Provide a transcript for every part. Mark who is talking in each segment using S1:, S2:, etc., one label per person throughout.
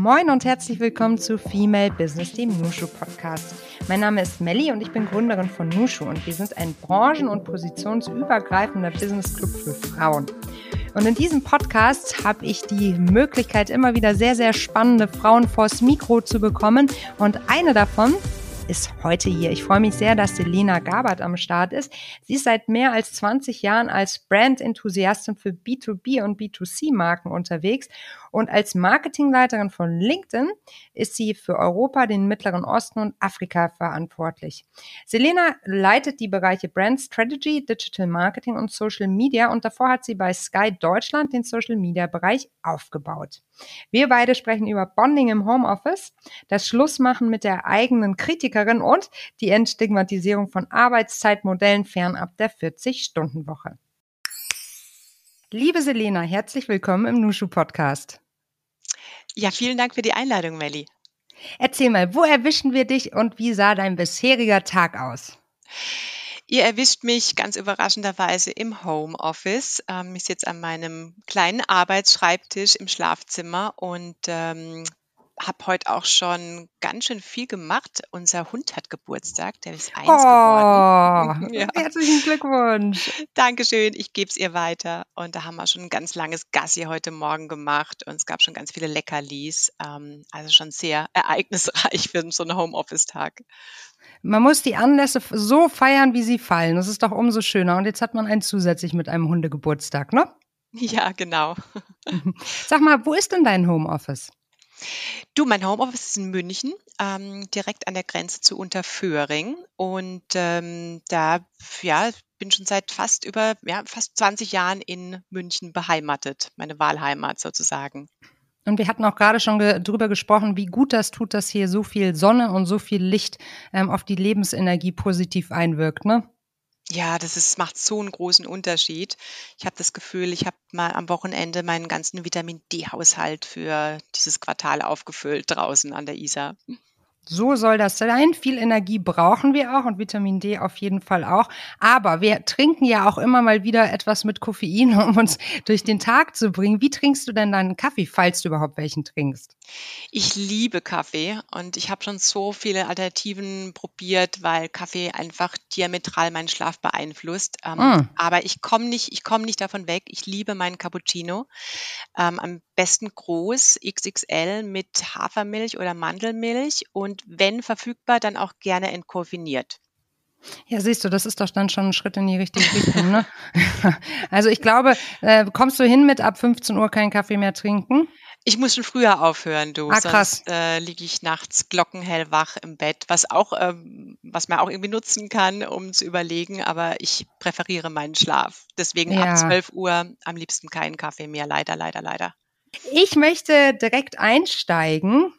S1: Moin und herzlich willkommen zu Female Business, dem Nushu Podcast. Mein Name ist Melli und ich bin Gründerin von Nushu und wir sind ein branchen- und positionsübergreifender Business Club für Frauen. Und in diesem Podcast habe ich die Möglichkeit, immer wieder sehr, sehr spannende Frauen vors Mikro zu bekommen. Und eine davon ist heute hier. Ich freue mich sehr, dass Selena Gabert am Start ist. Sie ist seit mehr als 20 Jahren als Brand-Enthusiastin für B2B und B2C-Marken unterwegs und als Marketingleiterin von LinkedIn ist sie für Europa, den Mittleren Osten und Afrika verantwortlich. Selena leitet die Bereiche Brand Strategy, Digital Marketing und Social Media und davor hat sie bei Sky Deutschland den Social Media Bereich aufgebaut. Wir beide sprechen über Bonding im Homeoffice, das Schlussmachen mit der eigenen Kritikerin und die Entstigmatisierung von Arbeitszeitmodellen fernab der 40-Stunden-Woche. Liebe Selena, herzlich willkommen im Nushu Podcast.
S2: Ja, vielen Dank für die Einladung, Melli.
S1: Erzähl mal, wo erwischen wir dich und wie sah dein bisheriger Tag aus?
S2: Ihr erwischt mich ganz überraschenderweise im Homeoffice. Ähm, ich sitze an meinem kleinen Arbeitsschreibtisch im Schlafzimmer und ähm, habe heute auch schon ganz schön viel gemacht. Unser Hund hat Geburtstag, der ist eins oh, geworden.
S1: Ja. Herzlichen Glückwunsch.
S2: Dankeschön, ich gebe es ihr weiter. Und da haben wir schon ein ganz langes Gassi heute Morgen gemacht und es gab schon ganz viele Leckerlis. Ähm, also schon sehr ereignisreich für so einen Homeoffice-Tag.
S1: Man muss die Anlässe so feiern, wie sie fallen. Das ist doch umso schöner. Und jetzt hat man einen zusätzlich mit einem Hundegeburtstag, ne?
S2: Ja, genau.
S1: Sag mal, wo ist denn dein Homeoffice?
S2: Du, mein Homeoffice ist in München, ähm, direkt an der Grenze zu Unterföhring. Und ähm, da, ja, bin schon seit fast über, ja, fast 20 Jahren in München beheimatet, meine Wahlheimat sozusagen.
S1: Und wir hatten auch gerade schon ge drüber gesprochen, wie gut das tut, dass hier so viel Sonne und so viel Licht ähm, auf die Lebensenergie positiv einwirkt, ne?
S2: Ja, das ist macht so einen großen Unterschied. Ich habe das Gefühl, ich habe mal am Wochenende meinen ganzen Vitamin-D-Haushalt für dieses Quartal aufgefüllt draußen an der Isar.
S1: So soll das sein. Viel Energie brauchen wir auch und Vitamin D auf jeden Fall auch. Aber wir trinken ja auch immer mal wieder etwas mit Koffein, um uns durch den Tag zu bringen. Wie trinkst du denn deinen Kaffee, falls du überhaupt welchen trinkst?
S2: Ich liebe Kaffee und ich habe schon so viele Alternativen probiert, weil Kaffee einfach diametral meinen Schlaf beeinflusst. Ähm, mm. Aber ich komme nicht, ich komme nicht davon weg. Ich liebe meinen Cappuccino. Ähm, am besten groß, XXL mit Hafermilch oder Mandelmilch und wenn verfügbar, dann auch gerne entkoffiniert.
S1: Ja, siehst du, das ist doch dann schon ein Schritt in die richtige Richtung. Ne? also ich glaube, äh, kommst du hin mit ab 15 Uhr keinen Kaffee mehr trinken?
S2: Ich muss schon früher aufhören, du.
S1: Ah, krass.
S2: Sonst äh, liege ich nachts glockenhell wach im Bett, was auch, ähm, was man auch irgendwie nutzen kann, um zu überlegen. Aber ich präferiere meinen Schlaf. Deswegen ja. ab 12 Uhr am liebsten keinen Kaffee mehr. Leider, leider, leider.
S1: Ich möchte direkt einsteigen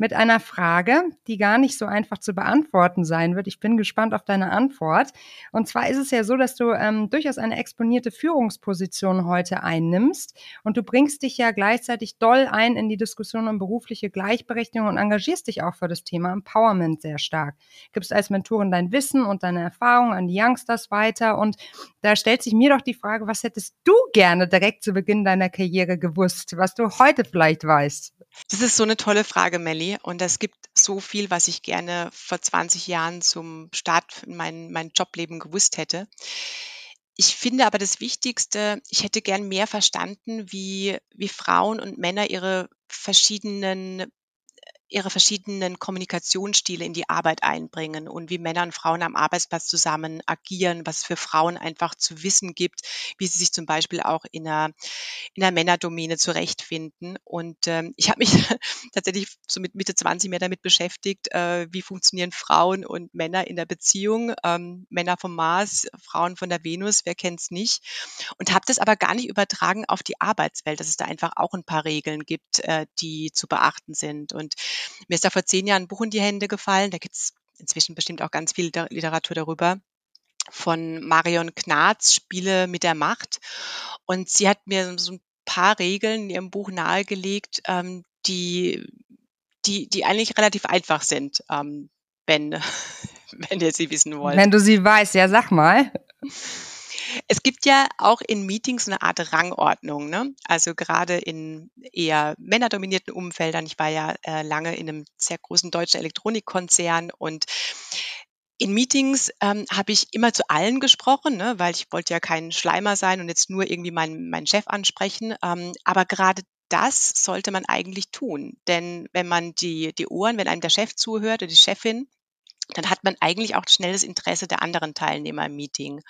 S1: mit einer Frage, die gar nicht so einfach zu beantworten sein wird. Ich bin gespannt auf deine Antwort. Und zwar ist es ja so, dass du ähm, durchaus eine exponierte Führungsposition heute einnimmst und du bringst dich ja gleichzeitig doll ein in die Diskussion um berufliche Gleichberechtigung und engagierst dich auch für das Thema Empowerment sehr stark. Gibst als Mentorin dein Wissen und deine Erfahrung an die Youngsters weiter und da stellt sich mir doch die Frage, was hättest du gerne direkt zu Beginn deiner Karriere gewusst, was du heute vielleicht weißt?
S2: Das ist so eine tolle Frage, Melli. Und es gibt so viel, was ich gerne vor 20 Jahren zum Start in mein, mein Jobleben gewusst hätte. Ich finde aber das Wichtigste, ich hätte gern mehr verstanden, wie, wie Frauen und Männer ihre verschiedenen ihre verschiedenen Kommunikationsstile in die Arbeit einbringen und wie Männer und Frauen am Arbeitsplatz zusammen agieren, was es für Frauen einfach zu wissen gibt, wie sie sich zum Beispiel auch in einer, in einer Männerdomäne zurechtfinden. Und ähm, ich habe mich tatsächlich so mit Mitte 20 mehr damit beschäftigt, äh, wie funktionieren Frauen und Männer in der Beziehung. Ähm, Männer vom Mars, Frauen von der Venus, wer kennt's nicht? Und habe das aber gar nicht übertragen auf die Arbeitswelt, dass es da einfach auch ein paar Regeln gibt, äh, die zu beachten sind. Und mir ist da vor zehn Jahren ein Buch in die Hände gefallen, da gibt es inzwischen bestimmt auch ganz viel Literatur darüber von Marion Knarz, Spiele mit der Macht. Und sie hat mir so ein paar Regeln in ihrem Buch nahegelegt, ähm, die, die, die eigentlich relativ einfach sind, ähm, wenn, wenn ihr sie wissen wollt.
S1: Wenn du sie weißt, ja, sag mal.
S2: Es gibt ja auch in Meetings eine Art Rangordnung. Ne? Also gerade in eher männerdominierten Umfeldern. Ich war ja äh, lange in einem sehr großen deutschen Elektronikkonzern und in Meetings ähm, habe ich immer zu allen gesprochen, ne, weil ich wollte ja kein Schleimer sein und jetzt nur irgendwie meinen, meinen Chef ansprechen. Ähm, aber gerade das sollte man eigentlich tun. Denn wenn man die, die Ohren, wenn einem der Chef zuhört oder die Chefin, dann hat man eigentlich auch schnell das Interesse der anderen Teilnehmer im Meeting.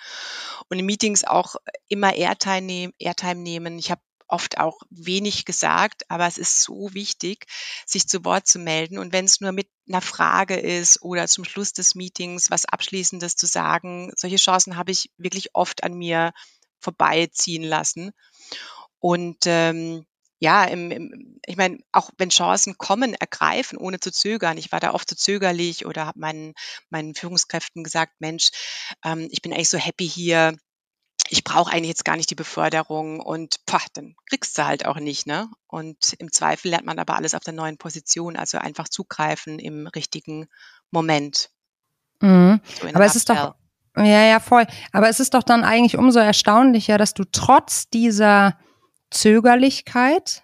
S2: Und in Meetings auch immer Airtime, nehmen. Ich habe oft auch wenig gesagt, aber es ist so wichtig, sich zu Wort zu melden. Und wenn es nur mit einer Frage ist oder zum Schluss des Meetings was Abschließendes zu sagen, solche Chancen habe ich wirklich oft an mir vorbeiziehen lassen. Und ähm, ja, im, im, ich meine, auch wenn Chancen kommen, ergreifen, ohne zu zögern. Ich war da oft zu zögerlich oder habe meinen, meinen Führungskräften gesagt, Mensch, ähm, ich bin eigentlich so happy hier. Ich brauche eigentlich jetzt gar nicht die Beförderung und poh, dann kriegst du halt auch nicht, ne? Und im Zweifel lernt man aber alles auf der neuen Position, also einfach zugreifen im richtigen Moment.
S1: Mhm. So aber es ist doch, ja, ja, voll. Aber es ist doch dann eigentlich umso erstaunlicher, dass du trotz dieser Zögerlichkeit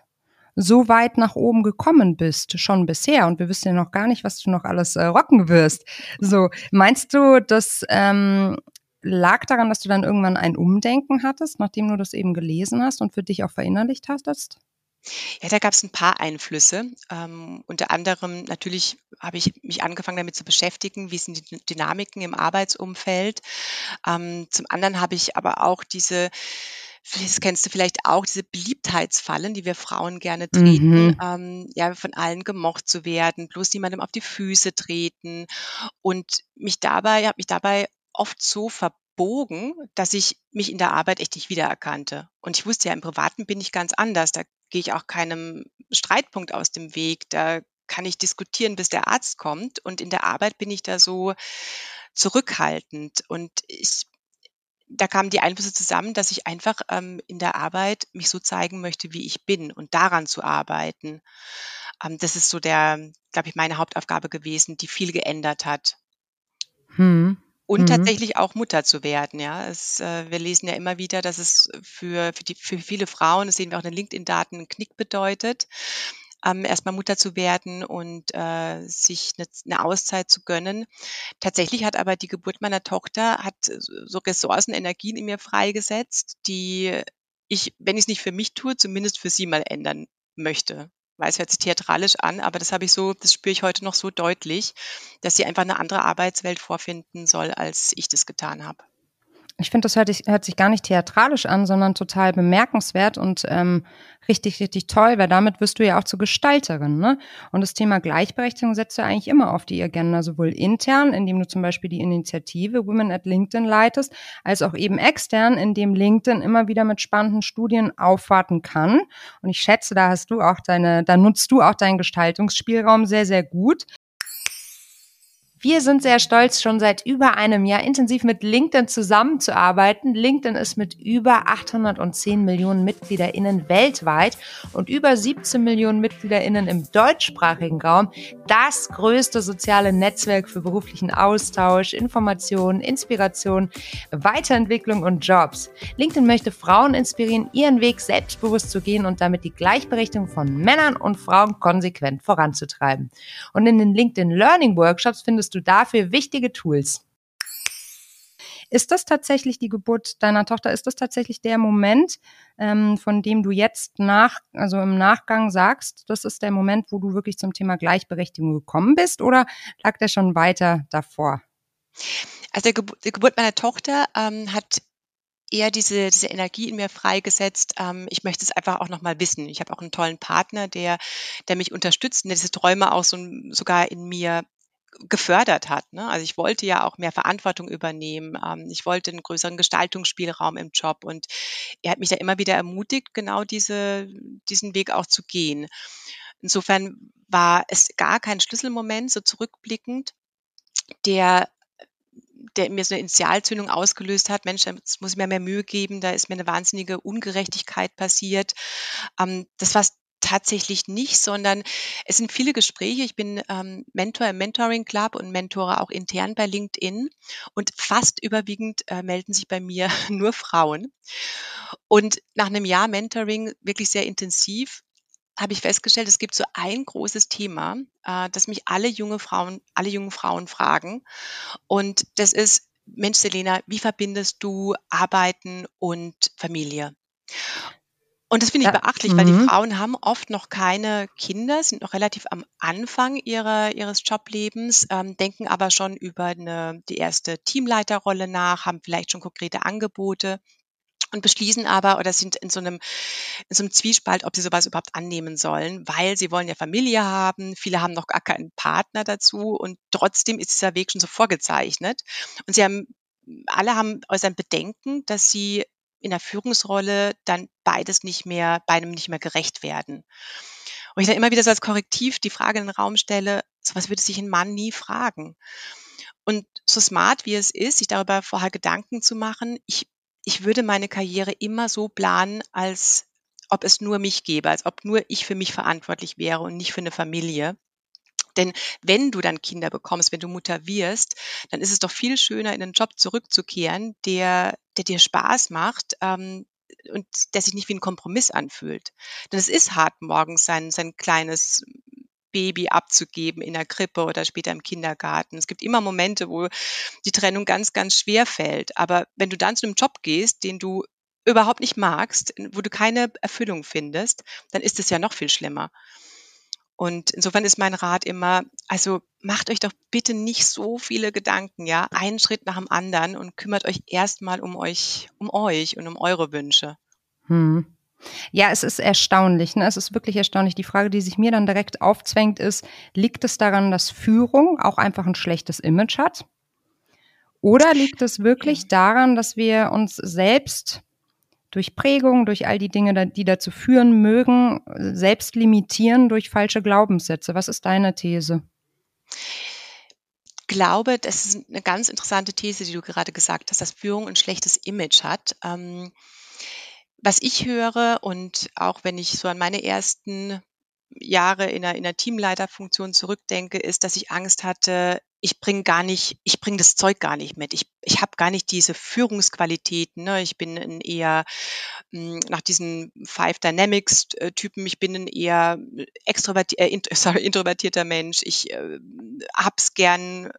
S1: so weit nach oben gekommen bist, schon bisher. Und wir wissen ja noch gar nicht, was du noch alles äh, rocken wirst. So, meinst du, das ähm, lag daran, dass du dann irgendwann ein Umdenken hattest, nachdem du das eben gelesen hast und für dich auch verinnerlicht hast?
S2: Ja, da gab es ein paar Einflüsse. Ähm, unter anderem natürlich habe ich mich angefangen damit zu beschäftigen, wie sind die Dynamiken im Arbeitsumfeld. Ähm, zum anderen habe ich aber auch diese das kennst du vielleicht auch, diese Beliebtheitsfallen, die wir Frauen gerne treten, mhm. ähm, ja, von allen gemocht zu werden, bloß niemandem auf die Füße treten und mich dabei, habe mich dabei oft so verbogen, dass ich mich in der Arbeit echt nicht wiedererkannte. Und ich wusste ja, im Privaten bin ich ganz anders. Da gehe ich auch keinem Streitpunkt aus dem Weg. Da kann ich diskutieren, bis der Arzt kommt. Und in der Arbeit bin ich da so zurückhaltend. Und ich da kamen die Einflüsse zusammen, dass ich einfach ähm, in der Arbeit mich so zeigen möchte, wie ich bin und daran zu arbeiten. Ähm, das ist so der, glaube ich, meine Hauptaufgabe gewesen, die viel geändert hat. Hm. Und mhm. tatsächlich auch Mutter zu werden, ja. Es, äh, wir lesen ja immer wieder, dass es für, für, die, für viele Frauen, das sehen wir auch in den LinkedIn-Daten, einen Knick bedeutet ähm, erstmal Mutter zu werden und äh, sich eine, eine Auszeit zu gönnen. Tatsächlich hat aber die Geburt meiner Tochter hat so Ressourcen, Energien in mir freigesetzt, die ich, wenn ich es nicht für mich tue, zumindest für sie mal ändern möchte. Weil es hört sich theatralisch an, aber das habe ich so, das spüre ich heute noch so deutlich, dass sie einfach eine andere Arbeitswelt vorfinden soll, als ich das getan habe.
S1: Ich finde, das hört, hört, sich gar nicht theatralisch an, sondern total bemerkenswert und ähm, richtig, richtig toll, weil damit wirst du ja auch zur Gestalterin. Ne? Und das Thema Gleichberechtigung setzt du eigentlich immer auf die Agenda, sowohl intern, indem du zum Beispiel die Initiative Women at LinkedIn leitest, als auch eben extern, indem LinkedIn immer wieder mit spannenden Studien aufwarten kann. Und ich schätze, da hast du auch deine, da nutzt du auch deinen Gestaltungsspielraum sehr, sehr gut. Wir sind sehr stolz, schon seit über einem Jahr intensiv mit LinkedIn zusammenzuarbeiten. LinkedIn ist mit über 810 Millionen MitgliederInnen weltweit und über 17 Millionen MitgliederInnen im deutschsprachigen Raum das größte soziale Netzwerk für beruflichen Austausch, Informationen, Inspiration, Weiterentwicklung und Jobs. LinkedIn möchte Frauen inspirieren, ihren Weg selbstbewusst zu gehen und damit die Gleichberechtigung von Männern und Frauen konsequent voranzutreiben. Und in den LinkedIn Learning Workshops findest findest du dafür wichtige Tools. Ist das tatsächlich die Geburt deiner Tochter? Ist das tatsächlich der Moment, ähm, von dem du jetzt nach, also im Nachgang sagst, das ist der Moment, wo du wirklich zum Thema Gleichberechtigung gekommen bist, oder lag der schon weiter davor?
S2: Also die Geburt meiner Tochter ähm, hat eher diese, diese Energie in mir freigesetzt. Ähm, ich möchte es einfach auch nochmal wissen. Ich habe auch einen tollen Partner, der, der mich unterstützt und der diese Träume auch so sogar in mir gefördert hat. Ne? Also ich wollte ja auch mehr Verantwortung übernehmen. Ähm, ich wollte einen größeren Gestaltungsspielraum im Job und er hat mich da immer wieder ermutigt, genau diese, diesen Weg auch zu gehen. Insofern war es gar kein Schlüsselmoment, so zurückblickend, der der mir so eine Initialzündung ausgelöst hat, Mensch, jetzt muss ich mir mehr Mühe geben, da ist mir eine wahnsinnige Ungerechtigkeit passiert. Ähm, das war tatsächlich nicht, sondern es sind viele Gespräche. Ich bin ähm, Mentor im Mentoring Club und mentore auch intern bei LinkedIn und fast überwiegend äh, melden sich bei mir nur Frauen. Und nach einem Jahr Mentoring wirklich sehr intensiv habe ich festgestellt, es gibt so ein großes Thema, äh, das mich alle junge Frauen, alle jungen Frauen fragen. Und das ist, Mensch, Selena, wie verbindest du Arbeiten und Familie? Und das finde ich
S1: Ja,
S2: beachtlich, weil die
S1: mhm.
S2: Frauen haben oft noch keine Kinder, sind noch relativ am Anfang ihrer, ihres Joblebens, ähm, denken aber schon über eine, die erste Teamleiterrolle nach, haben vielleicht schon konkrete Angebote und beschließen aber oder sind in so einem in so einem Zwiespalt, ob sie sowas überhaupt annehmen sollen, weil sie wollen ja Familie haben, viele haben noch gar keinen Partner dazu und trotzdem ist dieser Weg schon so vorgezeichnet. Und sie haben alle haben äußern Bedenken, dass sie in der Führungsrolle dann beides nicht mehr beidem nicht mehr gerecht werden. Und ich dann immer wieder so als Korrektiv die Frage in den Raum stelle, so was würde sich ein Mann nie fragen. Und so smart wie es ist, sich darüber vorher Gedanken zu machen, ich ich würde meine Karriere immer so planen, als ob es nur mich gäbe, als ob nur ich für mich verantwortlich wäre und nicht für eine Familie. Denn wenn du dann Kinder bekommst, wenn du Mutter wirst, dann ist es doch viel schöner, in einen Job zurückzukehren, der, der dir Spaß macht ähm, und der sich nicht wie ein Kompromiss anfühlt. Denn es ist hart, morgens sein, sein kleines Baby abzugeben in der Krippe oder später im Kindergarten. Es gibt immer Momente, wo die Trennung ganz, ganz schwer fällt. Aber wenn du dann zu einem Job gehst, den du überhaupt nicht magst, wo du keine Erfüllung findest, dann ist es ja noch viel schlimmer. Und insofern ist mein Rat immer, also macht euch doch bitte nicht so viele Gedanken, ja, einen Schritt nach dem anderen und kümmert euch erstmal um euch, um euch und um eure Wünsche.
S1: Hm. Ja, es ist erstaunlich. Ne? Es ist wirklich erstaunlich. Die Frage, die sich mir dann direkt aufzwängt, ist, liegt es daran, dass Führung auch einfach ein schlechtes Image hat? Oder liegt es wirklich daran, dass wir uns selbst durch Prägung, durch all die Dinge, die dazu führen mögen, selbst limitieren durch falsche Glaubenssätze? Was ist deine These?
S2: glaube, das ist eine ganz interessante These, die du gerade gesagt hast, dass Führung ein schlechtes Image hat. Ähm, was ich höre und auch wenn ich so an meine ersten Jahre in der, in der Teamleiterfunktion zurückdenke, ist, dass ich Angst hatte, ich bringe gar nicht, ich bringe das Zeug gar nicht mit. Ich, ich habe gar nicht diese Führungsqualitäten. Ne? Ich bin ein eher mh, nach diesen Five Dynamics äh, ich bin ein eher extroverti äh, int sorry, introvertierter Mensch. Ich äh, hab's gern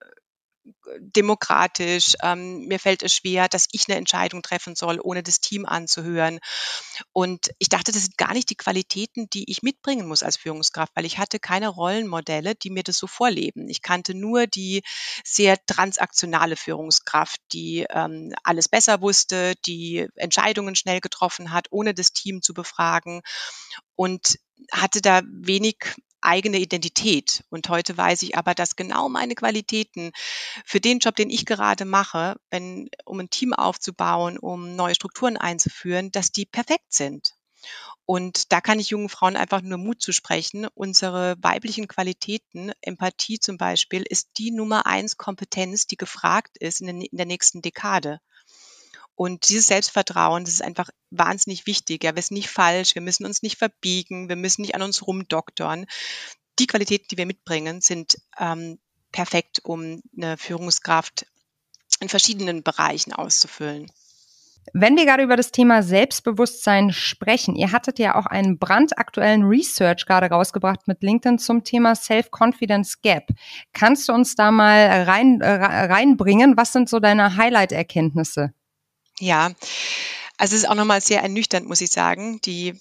S2: demokratisch. Ähm, mir fällt es schwer, dass ich eine Entscheidung treffen soll, ohne das Team anzuhören. Und ich dachte, das sind gar nicht die Qualitäten, die ich mitbringen muss als Führungskraft, weil ich hatte keine Rollenmodelle, die mir das so vorleben. Ich kannte nur die sehr transaktionale Führungskraft, die ähm, alles besser wusste, die Entscheidungen schnell getroffen hat, ohne das Team zu befragen und hatte da wenig eigene Identität. Und heute weiß ich aber, dass genau meine Qualitäten für den Job, den ich gerade mache, wenn, um ein Team aufzubauen, um neue Strukturen einzuführen, dass die perfekt sind. Und da kann ich jungen Frauen einfach nur Mut zu sprechen. Unsere weiblichen Qualitäten, Empathie zum Beispiel, ist die Nummer eins Kompetenz, die gefragt ist in der, in der nächsten Dekade. Und dieses Selbstvertrauen, das ist einfach wahnsinnig wichtig. Ja, wir sind nicht falsch, wir müssen uns nicht verbiegen, wir müssen nicht an uns rumdoktern. Die Qualitäten, die wir mitbringen, sind ähm, perfekt, um eine Führungskraft in verschiedenen Bereichen auszufüllen.
S1: Wenn wir gerade über das Thema Selbstbewusstsein sprechen, ihr hattet ja auch einen brandaktuellen Research gerade rausgebracht mit LinkedIn zum Thema Self-Confidence Gap. Kannst du uns da mal rein, äh, reinbringen? Was sind so deine Highlight-Erkenntnisse?
S2: Ja, also es ist auch nochmal sehr ernüchternd, muss ich sagen. Die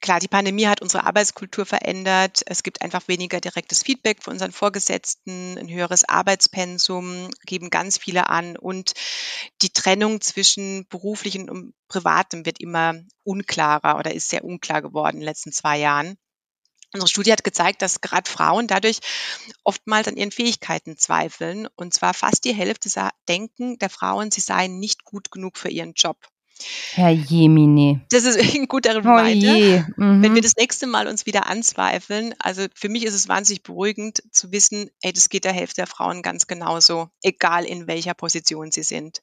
S2: klar, die Pandemie hat unsere Arbeitskultur verändert. Es gibt einfach weniger direktes Feedback von unseren Vorgesetzten, ein höheres Arbeitspensum geben ganz viele an und die Trennung zwischen beruflichen und privatem wird immer unklarer oder ist sehr unklar geworden in den letzten zwei Jahren. Unsere Studie hat gezeigt, dass gerade Frauen dadurch oftmals an ihren Fähigkeiten zweifeln. Und zwar fast die Hälfte denken der Frauen, sie seien nicht gut genug für ihren Job.
S1: Herr Jemine.
S2: Das ist ein guter Reminder. Oh. Mhm. Wenn wir das nächste Mal uns wieder anzweifeln, also für mich ist es wahnsinnig beruhigend zu wissen, ey, das geht der Hälfte der Frauen ganz genauso, egal in welcher Position sie sind.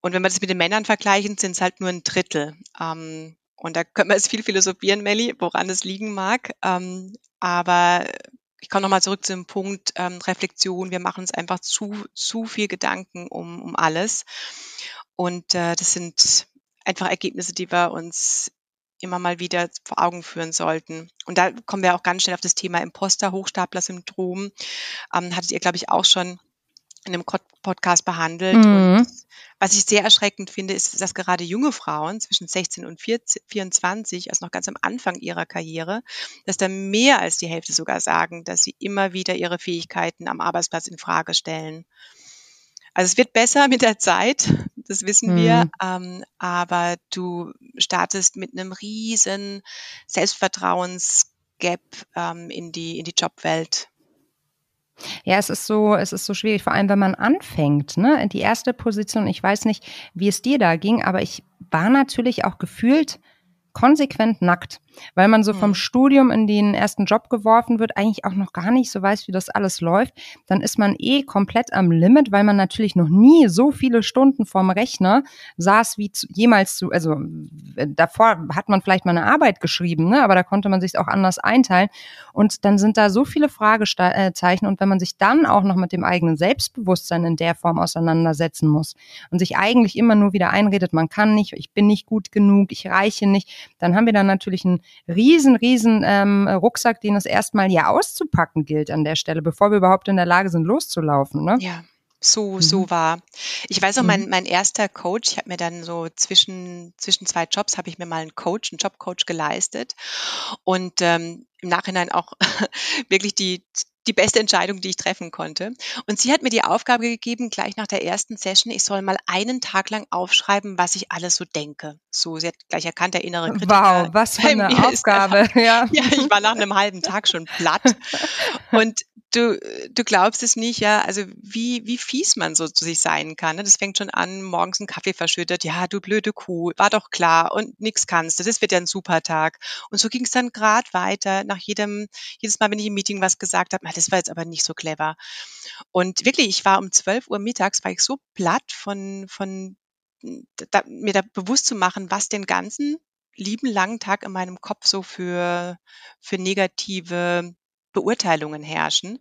S2: Und wenn wir das mit den Männern vergleichen, sind es halt nur ein Drittel. Ähm, Und da können wir jetzt viel philosophieren, Melli, woran es liegen mag. Ähm, aber ich komme nochmal zurück zu dem Punkt ähm, Reflexion. Wir machen uns einfach zu, zu viel Gedanken um, um alles. Und äh, das sind einfach Ergebnisse, die wir uns immer mal wieder vor Augen führen sollten. Und da kommen wir auch ganz schnell auf das Thema Imposter-Hochstapler-Syndrom. Ähm, hattet ihr, glaube ich, auch schon in einem Podcast behandelt. Mhm. Was ich sehr erschreckend finde, ist, dass gerade junge Frauen zwischen 16 und 24, also noch ganz am Anfang ihrer Karriere, dass da mehr als die Hälfte sogar sagen, dass sie immer wieder ihre Fähigkeiten am Arbeitsplatz in Frage stellen. Also es wird besser mit der Zeit, das wissen mhm. wir, ähm, aber du startest mit einem riesen Selbstvertrauensgap ähm, in die in die Jobwelt.
S1: Ja, es ist so, es ist so schwierig, vor allem wenn man anfängt, ne? Die erste Position, ich weiß nicht, wie es dir da ging, aber ich war natürlich auch gefühlt konsequent nackt, weil man so vom mhm. Studium in den ersten Job geworfen wird, eigentlich auch noch gar nicht so weiß, wie das alles läuft, dann ist man eh komplett am Limit, weil man natürlich noch nie so viele Stunden vorm Rechner saß wie zu, jemals zu, also äh, davor hat man vielleicht mal eine Arbeit geschrieben, ne, aber da konnte man sich auch anders einteilen und dann sind da so viele Fragezeichen und wenn man sich dann auch noch mit dem eigenen Selbstbewusstsein in der Form auseinandersetzen muss und sich eigentlich immer nur wieder einredet, man kann nicht, ich bin nicht gut genug, ich reiche nicht, dann haben wir dann natürlich einen riesen, riesen ähm, Rucksack, den es erstmal ja auszupacken gilt an der Stelle, bevor wir überhaupt in der Lage sind, loszulaufen. Ne?
S2: Ja. So, so mhm. war. Ich weiß auch, mein, mhm. mein erster Coach, ich habe mir dann so zwischen, zwischen zwei Jobs, habe ich mir mal einen Coach, einen Jobcoach geleistet und ähm, im Nachhinein auch wirklich die, die beste Entscheidung, die ich treffen konnte. Und sie hat mir die Aufgabe gegeben, gleich nach der ersten Session, ich soll mal einen Tag lang aufschreiben, was ich alles so denke. So, sie hat gleich erkannt, der innere
S1: Kritiker. Wow, was für eine Aufgabe.
S2: Ja. ja, ich war nach einem halben Tag schon platt. Und du, du glaubst es nicht, ja, also wie, wie fies man so zu sich sein kann. Ne? Das fängt schon an, morgens einen Kaffee verschüttet, ja, du blöde Kuh, war doch klar und nix kannst du, das wird ja ein super Tag. Und so ging es dann gerade weiter, nach jedem, jedes Mal, wenn ich im Meeting was gesagt habe, das war jetzt aber nicht so clever. Und wirklich, ich war um 12 Uhr mittags, war ich so platt von, von da, mir da bewusst zu machen, was den ganzen lieben langen Tag in meinem Kopf so für, für negative Beurteilungen herrschen.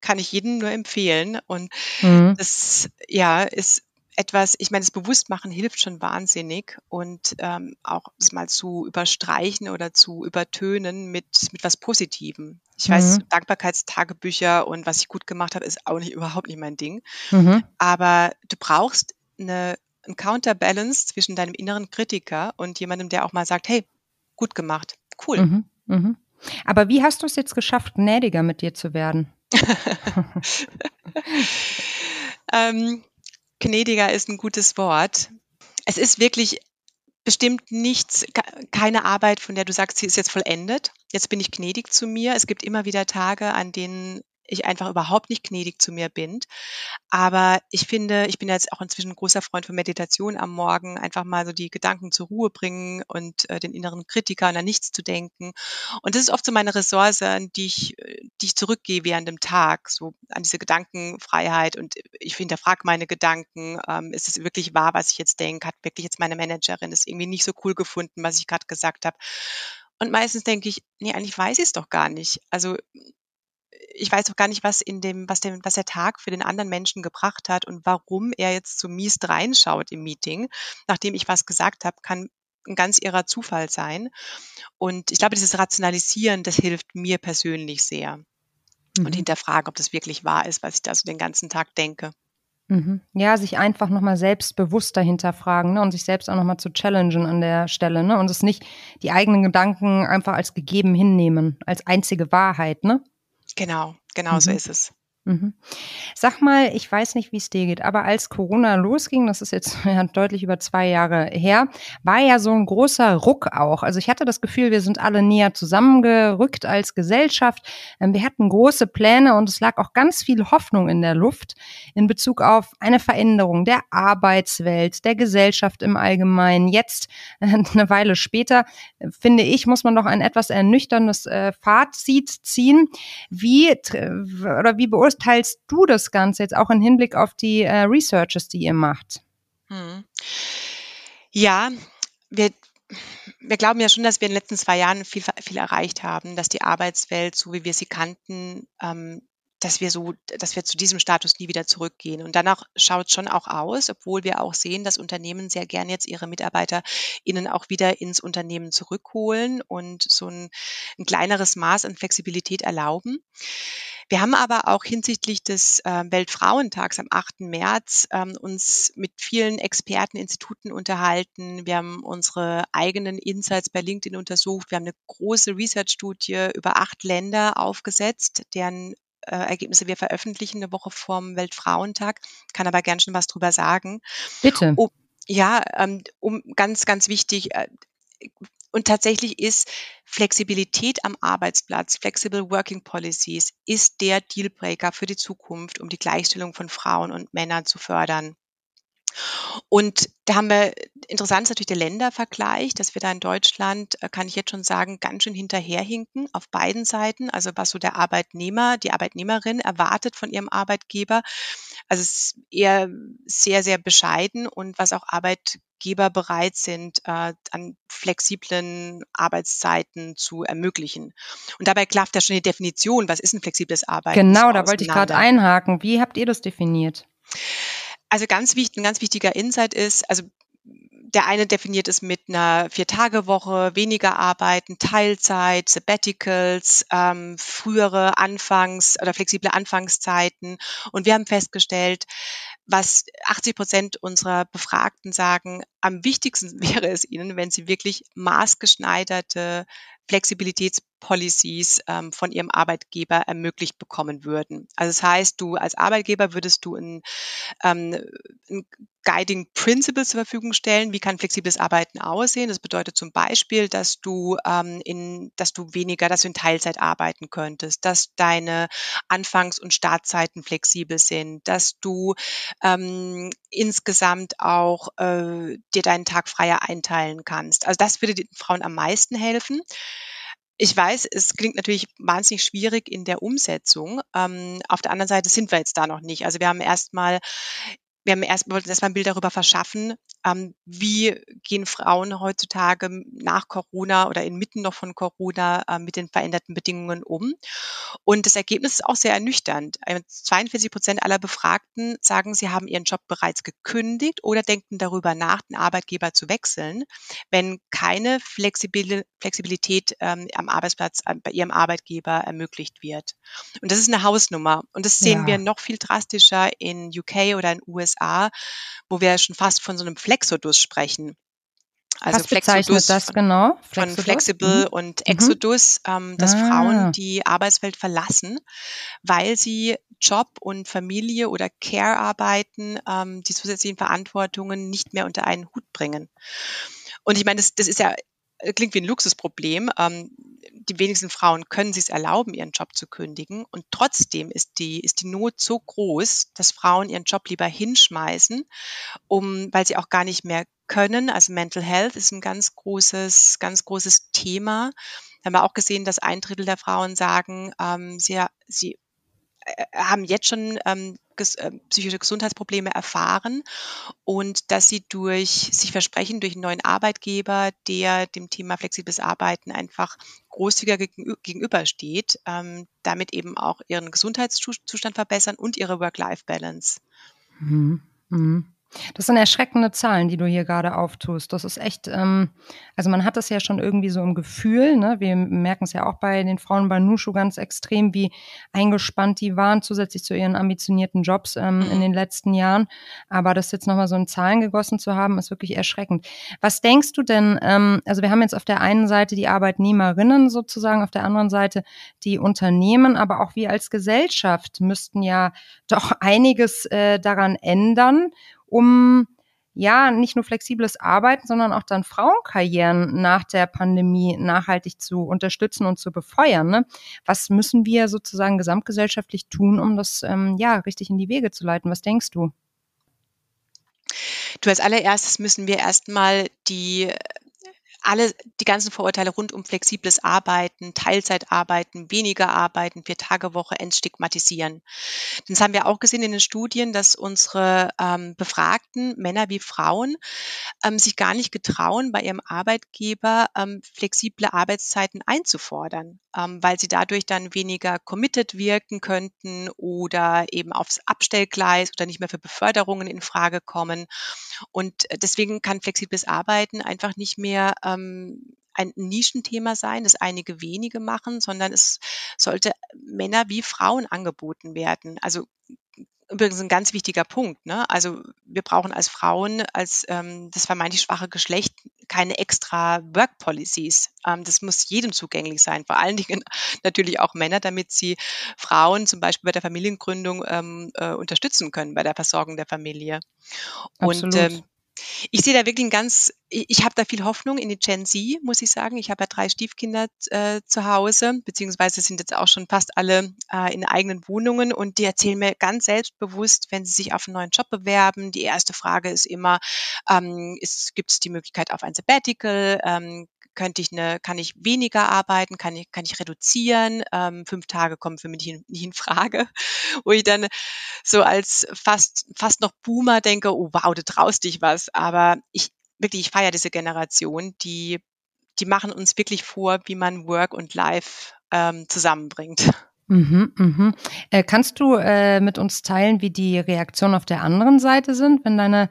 S2: Kann ich jedem nur empfehlen. Und mhm. das ja ist etwas, ich meine, das Bewusstmachen hilft schon wahnsinnig und ähm, auch das mal zu überstreichen oder zu übertönen mit, mit was Positivem. Ich mhm. weiß, Dankbarkeitstagebücher und was ich gut gemacht habe, ist auch nicht überhaupt nicht mein Ding. Mhm. Aber du brauchst eine, ein Counterbalance zwischen deinem inneren Kritiker und jemandem, der auch mal sagt, hey, gut gemacht, cool. Mhm.
S1: mhm. Aber wie hast du es jetzt geschafft, gnädiger mit dir zu werden?
S2: ähm, gnädiger ist ein gutes Wort. Es ist wirklich bestimmt nichts, keine Arbeit, von der du sagst, sie ist jetzt vollendet. Jetzt bin ich gnädig zu mir. Es gibt immer wieder Tage, an denen ich einfach überhaupt nicht gnädig zu mir bin. Aber ich finde, ich bin jetzt auch inzwischen ein großer Freund von Meditation am Morgen, einfach mal so die Gedanken zur Ruhe bringen und äh, den inneren Kritiker an nichts zu denken. Und das ist oft so meine Ressource, die ich, die ich zurückgehe während dem Tag, so an diese Gedankenfreiheit. Und ich hinterfrage meine Gedanken. Ähm, ist es wirklich wahr, was ich jetzt denke? Hat wirklich jetzt meine Managerin das irgendwie nicht so cool gefunden, was ich gerade gesagt habe? Und meistens denke ich, nee, eigentlich weiß ich es doch gar nicht. Also ich weiß auch gar nicht, was in dem, was, dem, was der Tag für den anderen Menschen gebracht hat und warum er jetzt so mies reinschaut im Meeting, nachdem ich was gesagt habe, kann ein ganz irrer Zufall sein. Und ich glaube, dieses Rationalisieren, das hilft mir persönlich sehr. Mhm. Und hinterfragen, ob das wirklich wahr ist, was ich da so den ganzen Tag denke.
S1: Mhm. Ja, sich einfach nochmal selbstbewusster hinterfragen ne, und sich selbst auch nochmal zu challengen an der Stelle ne, und es nicht die eigenen Gedanken einfach als gegeben hinnehmen, als einzige Wahrheit. Ne?
S2: Genau, genau mhm. so ist es.
S1: Mhm. Sag mal, ich weiß nicht, wie es dir geht, aber als Corona losging, das ist jetzt ja, deutlich über zwei Jahre her, war ja so ein großer Ruck auch. Also ich hatte das Gefühl, wir sind alle näher zusammengerückt als Gesellschaft. Ähm, wir hatten große Pläne und es lag auch ganz viel Hoffnung in der Luft in Bezug auf eine Veränderung der Arbeitswelt, der Gesellschaft im Allgemeinen. Jetzt, eine Weile später, finde ich, muss man doch ein etwas ernüchterndes äh, Fazit ziehen. Wie oder wie beurteilt beurteilst du das Ganze jetzt auch im Hinblick auf die äh, Researches, die ihr macht? Hm.
S2: Ja, wir, wir glauben ja schon, dass wir in den letzten zwei Jahren viel, viel erreicht haben, dass die Arbeitswelt, so wie wir sie kannten, ähm, dass wir so, dass wir zu diesem Status nie wieder zurückgehen. Und danach schaut es schon auch aus, obwohl wir auch sehen, dass Unternehmen sehr gern jetzt ihre MitarbeiterInnen auch wieder ins Unternehmen zurückholen und so ein, ein kleineres Maß an Flexibilität erlauben. Wir haben aber auch hinsichtlich des äh, Weltfrauentags am 8. März ähm, uns mit vielen Experten, Instituten unterhalten. Wir haben unsere eigenen Insights bei LinkedIn untersucht. Wir haben eine große Research-Studie über acht Länder aufgesetzt, deren äh, Ergebnisse wir veröffentlichen eine Woche vorm Weltfrauentag. Kann aber gern schon was drüber sagen.
S1: Bitte.
S2: Um, ja, ähm, um ganz, ganz wichtig. Äh, und tatsächlich ist Flexibilität am Arbeitsplatz, Flexible Working Policies, ist der Dealbreaker für die Zukunft, um die Gleichstellung von Frauen und Männern zu fördern. Und da haben wir, interessant ist natürlich der Ländervergleich, dass wir da in Deutschland, äh, kann ich jetzt schon sagen, ganz schön hinterherhinken auf beiden Seiten. Also was so der Arbeitnehmer, die Arbeitnehmerin erwartet von ihrem Arbeitgeber. Also es ist eher sehr, sehr bescheiden und was auch Arbeitgeber bereit sind, äh, an flexiblen Arbeitszeiten zu ermöglichen. Und dabei klafft ja schon die Definition, was ist ein flexibles Arbeiten?
S1: Genau, da wollte ich gerade einhaken. Wie habt ihr das definiert?
S2: Also ganz wichtig, ein ganz wichtiger Insight ist, also der eine definiert es mit einer Vier-Tage-Woche, weniger arbeiten, Teilzeit, Sabbaticals, ähm, frühere Anfangs- oder flexible Anfangszeiten. Und wir haben festgestellt, was 80 Prozent unserer Befragten sagen, am wichtigsten wäre es ihnen, wenn sie wirklich maßgeschneiderte Flexibilitätspolicies ähm, von ihrem Arbeitgeber ermöglicht bekommen würden. Also das heißt, du als Arbeitgeber würdest du ein, ähm, ein Guiding Principle zur Verfügung stellen. Wie kann flexibles Arbeiten aussehen? Das bedeutet zum Beispiel, dass du ähm, in, dass du weniger, dass du in Teilzeit arbeiten könntest, dass deine Anfangs- und Startzeiten flexibel sind, dass du ähm, insgesamt auch äh, dir deinen Tag freier einteilen kannst. Also das würde den Frauen am meisten helfen. Ich weiß, es klingt natürlich wahnsinnig schwierig in der Umsetzung. Ähm, auf der anderen Seite sind wir jetzt da noch nicht. Also wir haben erstmal wir haben erst, wollten erstmal ein Bild darüber verschaffen, ähm, wie gehen Frauen heutzutage nach Corona oder inmitten noch von Corona äh, mit den veränderten Bedingungen um. Und das Ergebnis ist auch sehr ernüchternd. 42 Prozent aller Befragten sagen, sie haben ihren Job bereits gekündigt oder denken darüber nach, den Arbeitgeber zu wechseln, wenn keine Flexibilität ähm, am Arbeitsplatz äh, bei ihrem Arbeitgeber ermöglicht wird. Und das ist eine Hausnummer. Und das sehen ja. wir noch viel drastischer in UK oder in USA, wo wir schon fast von so einem Flexodus sprechen.
S1: Also Was Flexodus das genau?
S2: Flexodus? von Flexible mhm. und mhm. Exodus, ähm, dass ah. Frauen die Arbeitswelt verlassen, weil sie Job und Familie oder Care-Arbeiten, ähm, die zusätzlichen Verantwortungen nicht mehr unter einen Hut bringen. Und ich meine, das, das ist ja klingt wie ein Luxusproblem. Ähm, die wenigsten Frauen können sich es erlauben, ihren Job zu kündigen. Und trotzdem ist die, ist die Not so groß, dass Frauen ihren Job lieber hinschmeißen, um, weil sie auch gar nicht mehr können. Also Mental Health ist ein ganz großes, ganz großes Thema. Da haben wir auch gesehen, dass ein Drittel der Frauen sagen, ähm, sie, sie haben jetzt schon ähm, ges äh, psychische Gesundheitsprobleme erfahren und dass sie durch sich versprechen, durch einen neuen Arbeitgeber, der dem Thema flexibles Arbeiten einfach großzügiger gegenübersteht, ähm, damit eben auch ihren Gesundheitszustand verbessern und ihre Work-Life-Balance.
S1: Mhm. Mhm. Das sind erschreckende Zahlen, die du hier gerade auftust. Das ist echt, ähm, also man hat das ja schon irgendwie so im Gefühl, ne? Wir merken es ja auch bei den Frauen bei Nushu ganz extrem, wie eingespannt die waren, zusätzlich zu ihren ambitionierten Jobs ähm, in den letzten Jahren. Aber das jetzt nochmal so in Zahlen gegossen zu haben, ist wirklich erschreckend. Was denkst du denn, ähm, also wir haben jetzt auf der einen Seite die Arbeitnehmerinnen sozusagen, auf der anderen Seite die Unternehmen, aber auch wir als Gesellschaft müssten ja doch einiges äh, daran ändern um ja nicht nur flexibles Arbeiten, sondern auch dann Frauenkarrieren nach der Pandemie nachhaltig zu unterstützen und zu befeuern. Ne? Was müssen wir sozusagen gesamtgesellschaftlich tun, um das ähm, ja richtig in die Wege zu leiten? Was denkst du?
S2: Du als allererstes müssen wir erstmal die alle die ganzen Vorurteile rund um flexibles Arbeiten, Teilzeitarbeiten, weniger Arbeiten, vier Tage Woche entstigmatisieren. Das haben wir auch gesehen in den Studien, dass unsere ähm, Befragten, Männer wie Frauen, ähm, sich gar nicht getrauen, bei ihrem Arbeitgeber ähm, flexible Arbeitszeiten einzufordern, ähm, weil sie dadurch dann weniger committed wirken könnten oder eben aufs Abstellgleis oder nicht mehr für Beförderungen in Frage kommen. Und deswegen kann flexibles Arbeiten einfach nicht mehr ähm, ein Nischenthema sein, das einige wenige machen, sondern es sollte Männer wie Frauen angeboten werden. Also übrigens ein ganz wichtiger Punkt. Ne? Also wir brauchen als Frauen, als ähm, das vermeintlich schwache Geschlecht, keine extra Work Policies. Ähm, das muss jedem zugänglich sein, vor allen Dingen natürlich auch Männer, damit sie Frauen zum Beispiel bei der Familiengründung ähm, äh, unterstützen können, bei der Versorgung der Familie.
S1: Absolut. Und ähm,
S2: ich sehe da wirklich ein ganz, ich, habe da viel Hoffnung in die Gen Z, muss ich sagen. Ich habe ja drei Stiefkinder äh, zu Hause, beziehungsweise sind jetzt auch schon fast alle äh, in eigenen Wohnungen und die erzählen mir ganz selbstbewusst, wenn sie sich auf einen neuen Job bewerben. Die erste Frage ist immer, ähm, gibt es die Möglichkeit auf ein Sabbatical? Ähm, könnte ich eine, kann ich weniger arbeiten, kann ich, kann ich reduzieren, ähm, fünf Tage kommen für mich nicht, in Frage, wo ich dann so als fast, fast noch Boomer denke, oh wow, du traust dich was, aber ich, wirklich, ich feiere diese Generation, die, die machen uns wirklich vor, wie man Work und Life ähm, zusammenbringt.
S1: Mhm, mhm. Äh, kannst du äh, mit uns teilen, wie die Reaktionen auf der anderen Seite sind, wenn deine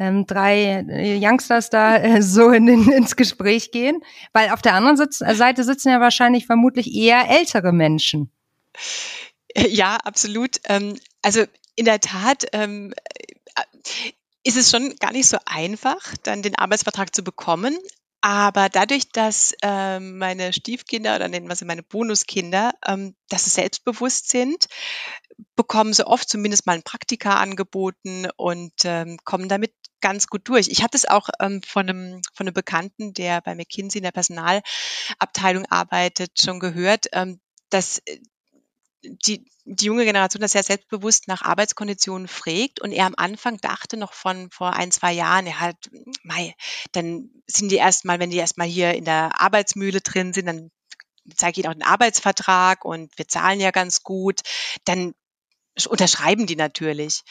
S1: ähm, drei äh, Youngsters da äh, so in, in, ins Gespräch gehen? Weil auf der anderen Sitz äh, Seite sitzen ja wahrscheinlich vermutlich eher ältere Menschen.
S2: Ja, absolut. Ähm, also in der Tat ähm, ist es schon gar nicht so einfach, dann den Arbeitsvertrag zu bekommen. Aber dadurch, dass ähm, meine Stiefkinder oder nennen wir sie meine Bonuskinder, ähm, dass sie selbstbewusst sind, bekommen sie oft zumindest mal ein Praktika angeboten und ähm, kommen damit ganz gut durch. Ich habe das auch ähm, von, einem, von einem Bekannten, der bei McKinsey in der Personalabteilung arbeitet, schon gehört, ähm, dass äh, die, die junge Generation das sehr selbstbewusst nach Arbeitskonditionen fragt und er am Anfang dachte noch von vor ein, zwei Jahren, er hat, mei, dann sind die erstmal, wenn die erstmal hier in der Arbeitsmühle drin sind, dann zeige ich ihnen auch den Arbeitsvertrag und wir zahlen ja ganz gut, dann unterschreiben die natürlich.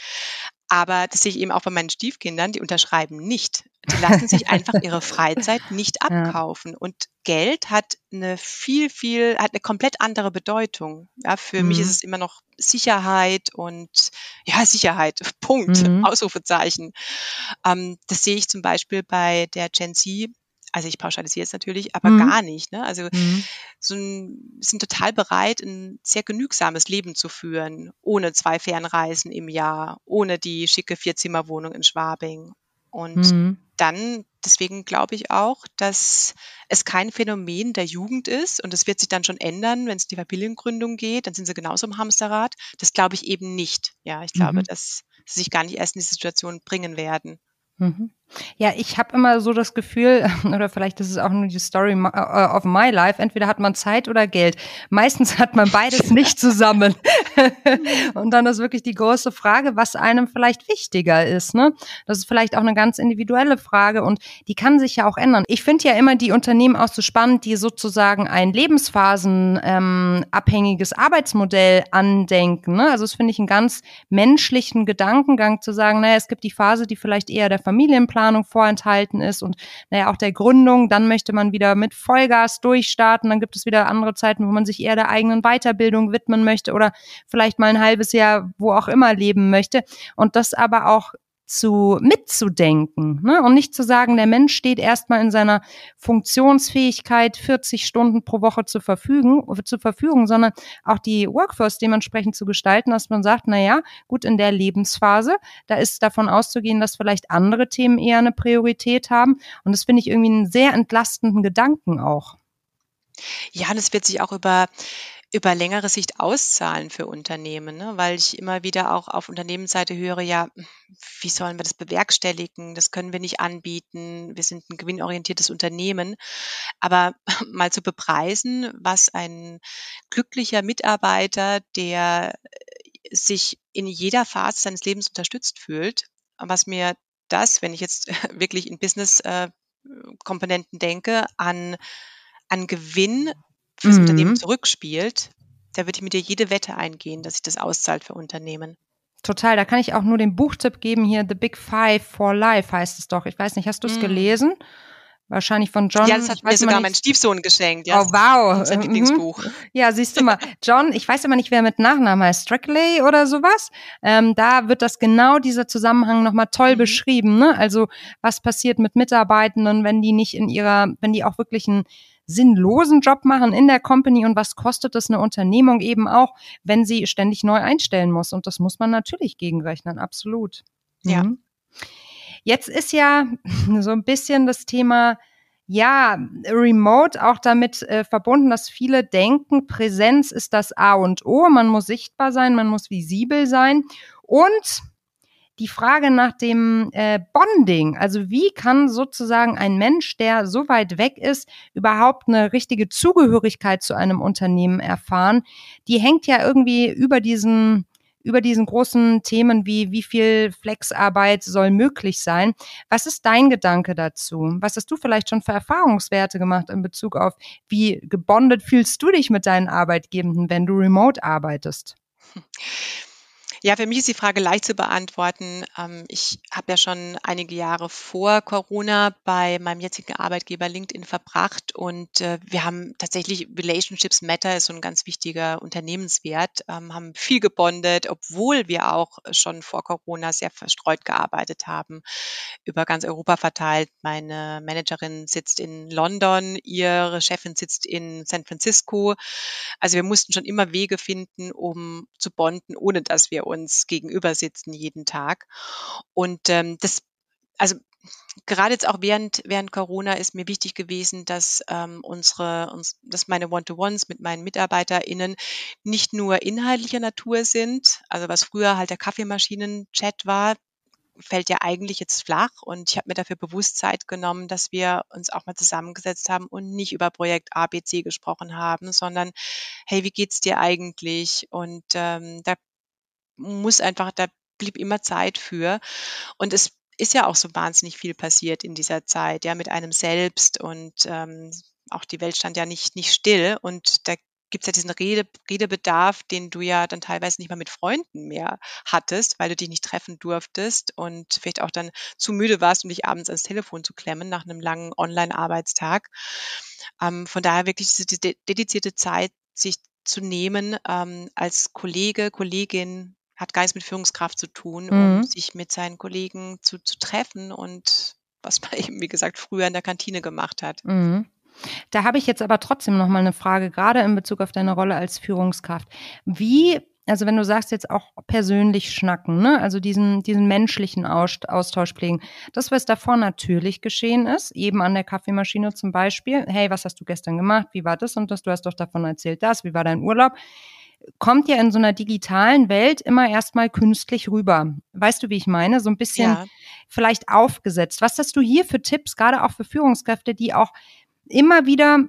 S2: Aber das sehe ich eben auch bei meinen Stiefkindern, die unterschreiben nicht. Die lassen sich einfach ihre Freizeit nicht abkaufen. Und Geld hat eine viel, viel, hat eine komplett andere Bedeutung. Ja, für mhm. mich ist mhm. es immer noch Sicherheit und ja, Sicherheit, Punkt, mhm. Ausrufezeichen. Ähm, das sehe ich zum Beispiel bei der Gen Z also ich pauschalisiere jetzt natürlich, aber mhm. gar nicht. Ne? Also mhm. so ein, sind total bereit, ein sehr genügsames Leben zu führen, ohne zwei Fernreisen im Jahr, ohne die schicke Vierzimmerwohnung in Schwabing. Und mhm. dann, deswegen glaube ich auch, dass es kein Phänomen der Jugend ist und es wird sich dann schon ändern, wenn es die Familiengründung geht, dann sind sie genauso im Hamsterrad. Das glaube ich eben nicht. Ja, ich glaube, mhm. dass sie sich gar nicht erst in diese Situation bringen werden.
S1: Mhm. Ja, ich habe immer so das Gefühl, oder vielleicht ist es auch nur die Story äh, of my life, entweder hat man Zeit oder Geld. Meistens hat man beides nicht zusammen. und dann ist wirklich die große Frage, was einem vielleicht wichtiger ist. Ne? Das ist vielleicht auch eine ganz individuelle Frage und die kann sich ja auch ändern. Ich finde ja immer die Unternehmen auch so spannend, die sozusagen ein lebensphasenabhängiges ähm, Arbeitsmodell andenken. Ne? Also das finde ich einen ganz menschlichen Gedankengang zu sagen, naja, es gibt die Phase, die vielleicht eher der Familienplan Planung vorenthalten ist und naja auch der Gründung. Dann möchte man wieder mit Vollgas durchstarten. Dann gibt es wieder andere Zeiten, wo man sich eher der eigenen Weiterbildung widmen möchte oder vielleicht mal ein halbes Jahr wo auch immer leben möchte. Und das aber auch zu mitzudenken ne? und nicht zu sagen, der Mensch steht erstmal in seiner Funktionsfähigkeit 40 Stunden pro Woche zur Verfügung, zur Verfügung, sondern auch die Workforce dementsprechend zu gestalten, dass man sagt, na ja, gut in der Lebensphase, da ist davon auszugehen, dass vielleicht andere Themen eher eine Priorität haben und das finde ich irgendwie einen sehr entlastenden Gedanken auch.
S2: Ja, es wird sich auch über über längere Sicht auszahlen für Unternehmen, ne? weil ich immer wieder auch auf Unternehmensseite höre, ja, wie sollen wir das bewerkstelligen? Das können wir nicht anbieten. Wir sind ein gewinnorientiertes Unternehmen. Aber mal zu bepreisen, was ein glücklicher Mitarbeiter, der sich in jeder Phase seines Lebens unterstützt fühlt, was mir das, wenn ich jetzt wirklich in Business äh, denke, an, an Gewinn fürs mhm. Unternehmen zurückspielt, da würde ich mit dir jede Wette eingehen, dass sich das auszahlt für Unternehmen.
S1: Total, da kann ich auch nur den Buchtipp geben hier, The Big Five for Life heißt es doch. Ich weiß nicht, hast du es mm. gelesen? Wahrscheinlich von John.
S2: Ja, das hat mir sogar mein Stiefsohn geschenkt.
S1: Ja, oh, wow.
S2: Sein mhm. Lieblingsbuch.
S1: Ja, siehst du mal. John, ich weiß immer nicht, wer mit Nachnamen heißt. Strackley oder sowas. Ähm, da wird das genau dieser Zusammenhang nochmal toll mhm. beschrieben. Ne? Also, was passiert mit Mitarbeitenden, wenn die nicht in ihrer, wenn die auch wirklich einen sinnlosen Job machen in der Company und was kostet es eine Unternehmung eben auch, wenn sie ständig neu einstellen muss. Und das muss man natürlich gegenrechnen, absolut.
S2: Ja. Mhm.
S1: Jetzt ist ja so ein bisschen das Thema, ja, remote auch damit äh, verbunden, dass viele denken, Präsenz ist das A und O. Man muss sichtbar sein, man muss visibel sein. Und die Frage nach dem äh, Bonding, also wie kann sozusagen ein Mensch, der so weit weg ist, überhaupt eine richtige Zugehörigkeit zu einem Unternehmen erfahren, die hängt ja irgendwie über diesen über diesen großen Themen wie wie viel Flexarbeit soll möglich sein. Was ist dein Gedanke dazu? Was hast du vielleicht schon für Erfahrungswerte gemacht in Bezug auf, wie gebondet fühlst du dich mit deinen Arbeitgebenden, wenn du remote arbeitest?
S2: Ja, für mich ist die Frage leicht zu beantworten. Ähm, ich habe ja schon einige Jahre vor Corona bei meinem jetzigen Arbeitgeber LinkedIn verbracht und äh, wir haben tatsächlich Relationships Matter ist so ein ganz wichtiger Unternehmenswert, ähm, haben viel gebondet, obwohl wir auch schon vor Corona sehr verstreut gearbeitet haben, über ganz Europa verteilt. Meine Managerin sitzt in London, ihre Chefin sitzt in San Francisco. Also wir mussten schon immer Wege finden, um zu bonden, ohne dass wir uns gegenüber sitzen jeden Tag. Und ähm, das, also gerade jetzt auch während, während Corona ist mir wichtig gewesen, dass ähm, unsere, uns, dass meine One-to-Ones mit meinen MitarbeiterInnen nicht nur inhaltlicher Natur sind, also was früher halt der Kaffeemaschinen-Chat war, fällt ja eigentlich jetzt flach und ich habe mir dafür bewusst Zeit genommen, dass wir uns auch mal zusammengesetzt haben und nicht über Projekt ABC gesprochen haben, sondern hey, wie geht's dir eigentlich? Und ähm, da muss einfach, da blieb immer Zeit für. Und es ist ja auch so wahnsinnig viel passiert in dieser Zeit, ja, mit einem selbst und ähm, auch die Welt stand ja nicht, nicht still und da gibt es ja diesen Rede, Redebedarf, den du ja dann teilweise nicht mal mit Freunden mehr hattest, weil du dich nicht treffen durftest und vielleicht auch dann zu müde warst, um dich abends ans Telefon zu klemmen nach einem langen Online-Arbeitstag. Ähm, von daher wirklich diese dedizierte Zeit, sich zu nehmen ähm, als Kollege, Kollegin, hat gar nichts mit Führungskraft zu tun, mhm. um sich mit seinen Kollegen zu, zu treffen und was man eben, wie gesagt, früher in der Kantine gemacht hat.
S1: Mhm. Da habe ich jetzt aber trotzdem noch mal eine Frage, gerade in Bezug auf deine Rolle als Führungskraft. Wie, also wenn du sagst jetzt auch persönlich schnacken, ne? also diesen, diesen menschlichen Austausch pflegen, das, was davor natürlich geschehen ist, eben an der Kaffeemaschine zum Beispiel, hey, was hast du gestern gemacht, wie war das und das, du hast doch davon erzählt das, wie war dein Urlaub, kommt ja in so einer digitalen Welt immer erstmal künstlich rüber. Weißt du, wie ich meine? So ein bisschen ja. vielleicht aufgesetzt. Was hast du hier für Tipps, gerade auch für Führungskräfte, die auch immer wieder